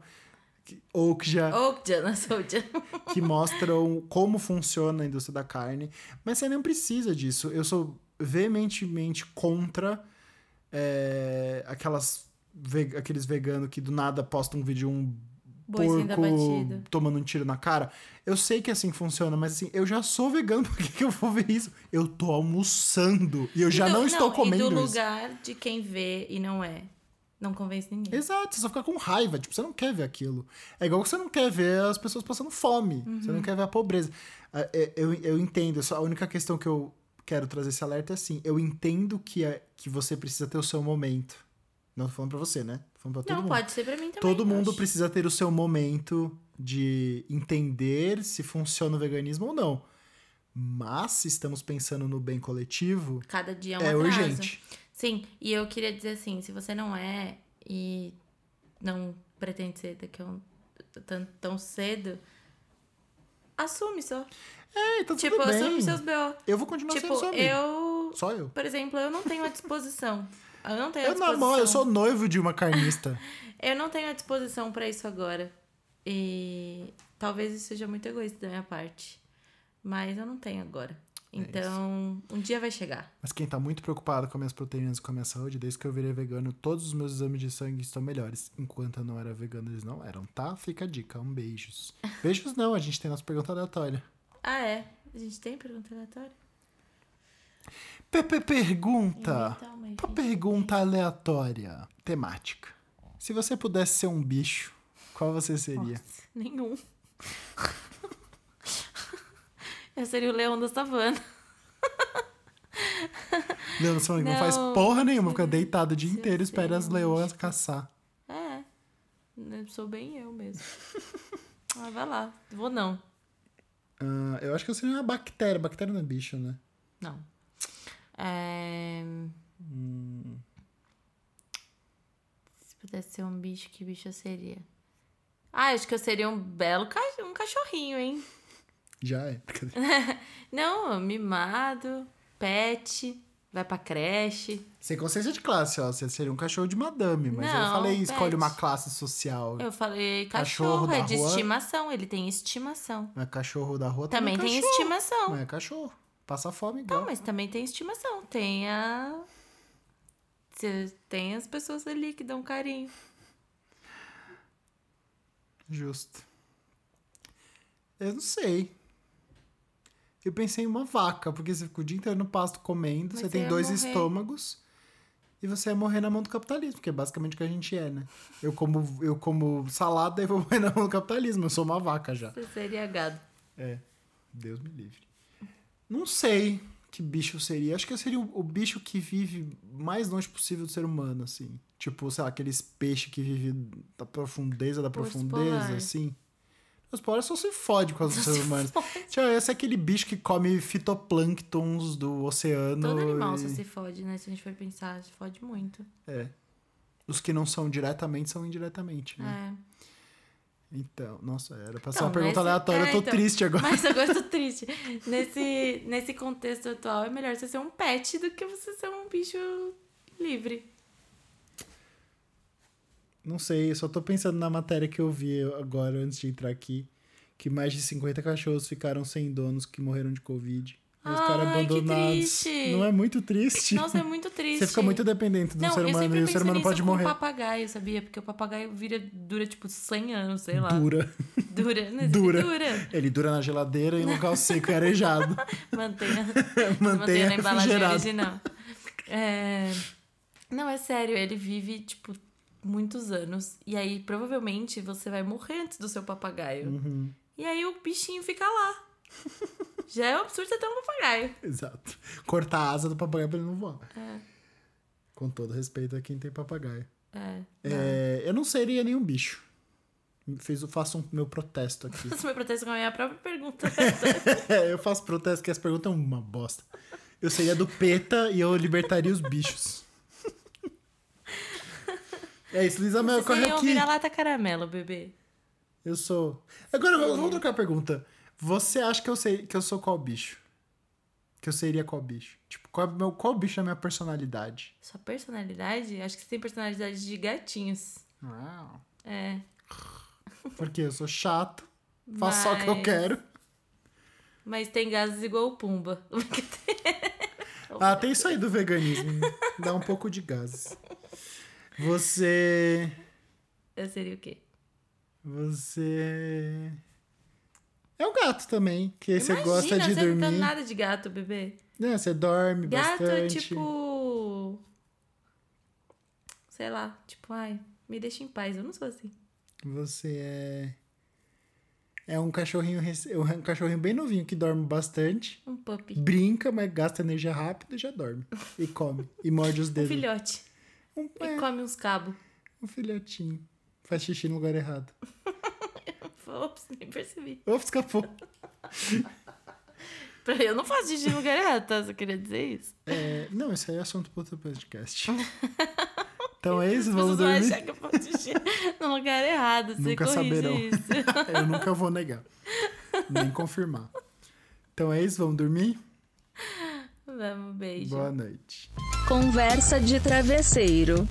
Que- Okja, Ô, Diana Soldier. que mostram como funciona a indústria da carne. Mas você não precisa disso. Eu sou veementemente contra é, aquelas ve- aqueles veganos que do nada postam um vídeo de um Boizinho porco tomando um tiro na cara. Eu sei que assim funciona, mas assim, eu já sou vegano, por que, que eu vou ver isso? Eu tô almoçando e eu já E do- não estou comendo E do isso. lugar de quem vê e não é. Não convence ninguém. Exato, você só fica com raiva, tipo, você não quer ver aquilo. É igual que você não quer ver as pessoas passando fome, você não quer ver a pobreza. Ah, é, Eu, eu entendo, a única questão que eu quero trazer esse alerta é assim, eu entendo que, é, que você precisa ter o seu momento. Não tô falando pra você, né? Tô falando pra todo Não, mundo. pode ser pra mim também. Todo mundo acho. precisa ter o seu momento de entender se funciona o veganismo ou não. Mas se estamos pensando no bem coletivo, Cada dia é um é atraso. urgente. Sim, e eu queria dizer assim, se você não é e não pretende ser daqui a um, tão, tão cedo, assume só. É, tá tipo, tudo bem. assume seus B.O. Eu vou continuar Tipo, sendo amigo. eu, Só eu. por exemplo, eu não tenho a disposição. Eu não tenho a Eu disposição. namoro, eu sou noivo de uma carnista. Eu não tenho a disposição pra isso agora. E talvez isso seja muito egoísta da minha parte. Mas eu não tenho agora. É Então, um dia vai chegar. Mas quem tá muito preocupado com minhas proteínas e com a minha saúde, desde que eu virei vegano, todos os meus exames de sangue estão melhores. Enquanto eu não era vegano, eles não eram, tá? Fica a dica. Um beijos. Beijos não, a gente tem nossa pergunta aleatória. Ah, é? A gente tem pergunta aleatória? Pepe pergunta. Gente. pergunta aleatória. Temática. Se você pudesse ser um bicho, qual você seria? Nossa, nenhum. Eu seria o leão da savana. Leandro falando que não faz porra nenhuma, fica deitado o dia inteiro eu espera as leoas bicho. caçar. É. Sou bem eu mesmo. Ah, vai lá. Vou não. Ah, eu acho que eu seria uma bactéria. Bactéria não é bicho, né? Não. É... Se pudesse ser um bicho, que bicho eu seria? Ah, acho que eu seria um belo ca... um cachorrinho, hein? Já é. Não, mimado, pet, vai pra creche. Sem consciência de classe, ó. Você seria um cachorro de madame, mas eu Não, falei, escolhe pet. uma classe social. Eu falei Cachorro cachorro, é de rua? estimação, ele tem estimação. Mas cachorro da rua Também é tem cachorro. estimação. Mas é cachorro. Passa fome igual. Não, mas também tem estimação. Tem a. Tem as pessoas ali que dão carinho. Justo. Eu não sei. Eu pensei em uma vaca, porque você fica o dia inteiro no pasto comendo, Mas você tem dois morrer. estômagos e você ia morrer na mão do capitalismo, que é basicamente o que a gente é, né? Eu como, eu como salada e vou morrer na mão do capitalismo. Eu sou uma vaca já. Você seria gado. É. Deus me livre. Não sei. Que bicho seria? Acho que seria o, o bicho que vive mais longe possível do ser humano, assim. Tipo, sei lá, aqueles peixes que vivem da profundeza da Urso profundeza, polar. assim. Os polar só se fode com os Só seres se humanos. Tchau, esse é aquele bicho que come fitoplânctons do oceano. Todo animal e- só se fode, né? Se a gente for pensar, se fode muito. É. Os que não são diretamente são indiretamente, né? É. Então, nossa, era pra ser Então, uma pergunta nesse- aleatória, é, eu tô então. triste agora. Mas agora eu tô triste. Nesse, nesse contexto atual, é melhor você ser um pet do que você ser um bicho livre. Não sei, eu só tô pensando na matéria que eu vi agora antes de entrar aqui. Que mais de 50 cachorros ficaram sem donos que morreram de Covid. E os Ai, caras abandonados. Não é muito triste? Nossa, é muito triste. Você fica muito dependente do Não, ser eu humano e o ser humano pode morrer. papagaio, sabia? Porque o papagaio vira, dura, tipo, 100 anos, sei lá. Dura. Dura. Né? Dura. Dura. Ele dura na geladeira e no local seco e arejado. Mantenha, Mantenha mantenha na embalagem original. É... Não, é sério, ele vive, tipo, muitos anos. E aí, provavelmente, você vai morrer antes do seu papagaio. Uhum, E aí o bichinho fica lá. Já é um absurdo você ter um papagaio. exato. Cortar a asa do papagaio pra ele não voar. É. Com todo respeito a quem tem papagaio. É. É, eu não seria nenhum bicho. Fiz, faço um meu protesto aqui. Nossa, meu protesto com a minha própria pergunta. É, eu faço protesto que as perguntas são uma bosta. Eu seria do PETA e eu libertaria os bichos. É isso, Luísa Mel, Você corre seria um aqui. vira-lata caramelo, bebê. Eu sou. Agora vamos trocar a pergunta. Você acha que eu sei que eu sou qual bicho? Que eu seria qual bicho? Tipo, qual, é meu, qual bicho é a minha personalidade? Sua personalidade? Acho que você tem personalidade de gatinhos. Ah, É. porque eu sou chato, faço só o que eu Mas- quero. Mas tem gases igual o Pumba. Ah, tem isso aí do veganismo. Dá um pouco de gases. Você. Eu seria o quê? Você. É um gato também, que você Imagina, gosta de você não dormir. tem nada de gato, bebê. Não, você dorme Gato é bastante. tipo. Sei lá, tipo, ai, me deixa em paz. Eu não sou assim. Você é. É um cachorrinho, é um cachorrinho bem novinho que dorme bastante, Um puppy. brinca, mas gasta energia rápido e já dorme. E come. E morde os Um dedos. filhote. Um, E é, come uns cabos. um filhotinho. Faz xixi no lugar errado. Ops, nem percebi. Opa, escapou. Eu não faço xixi no lugar errado, tá? Só queria dizer isso. É, não, isso aí é assunto para outro podcast. Então é isso, vamos dormir. achar que eu faço xixi no lugar errado. Você Nunca saberão. isso. Eu nunca vou negar. Nem confirmar. Então é isso, vamos dormir? Vamos, beijo. Boa noite. Conversa de travesseiro.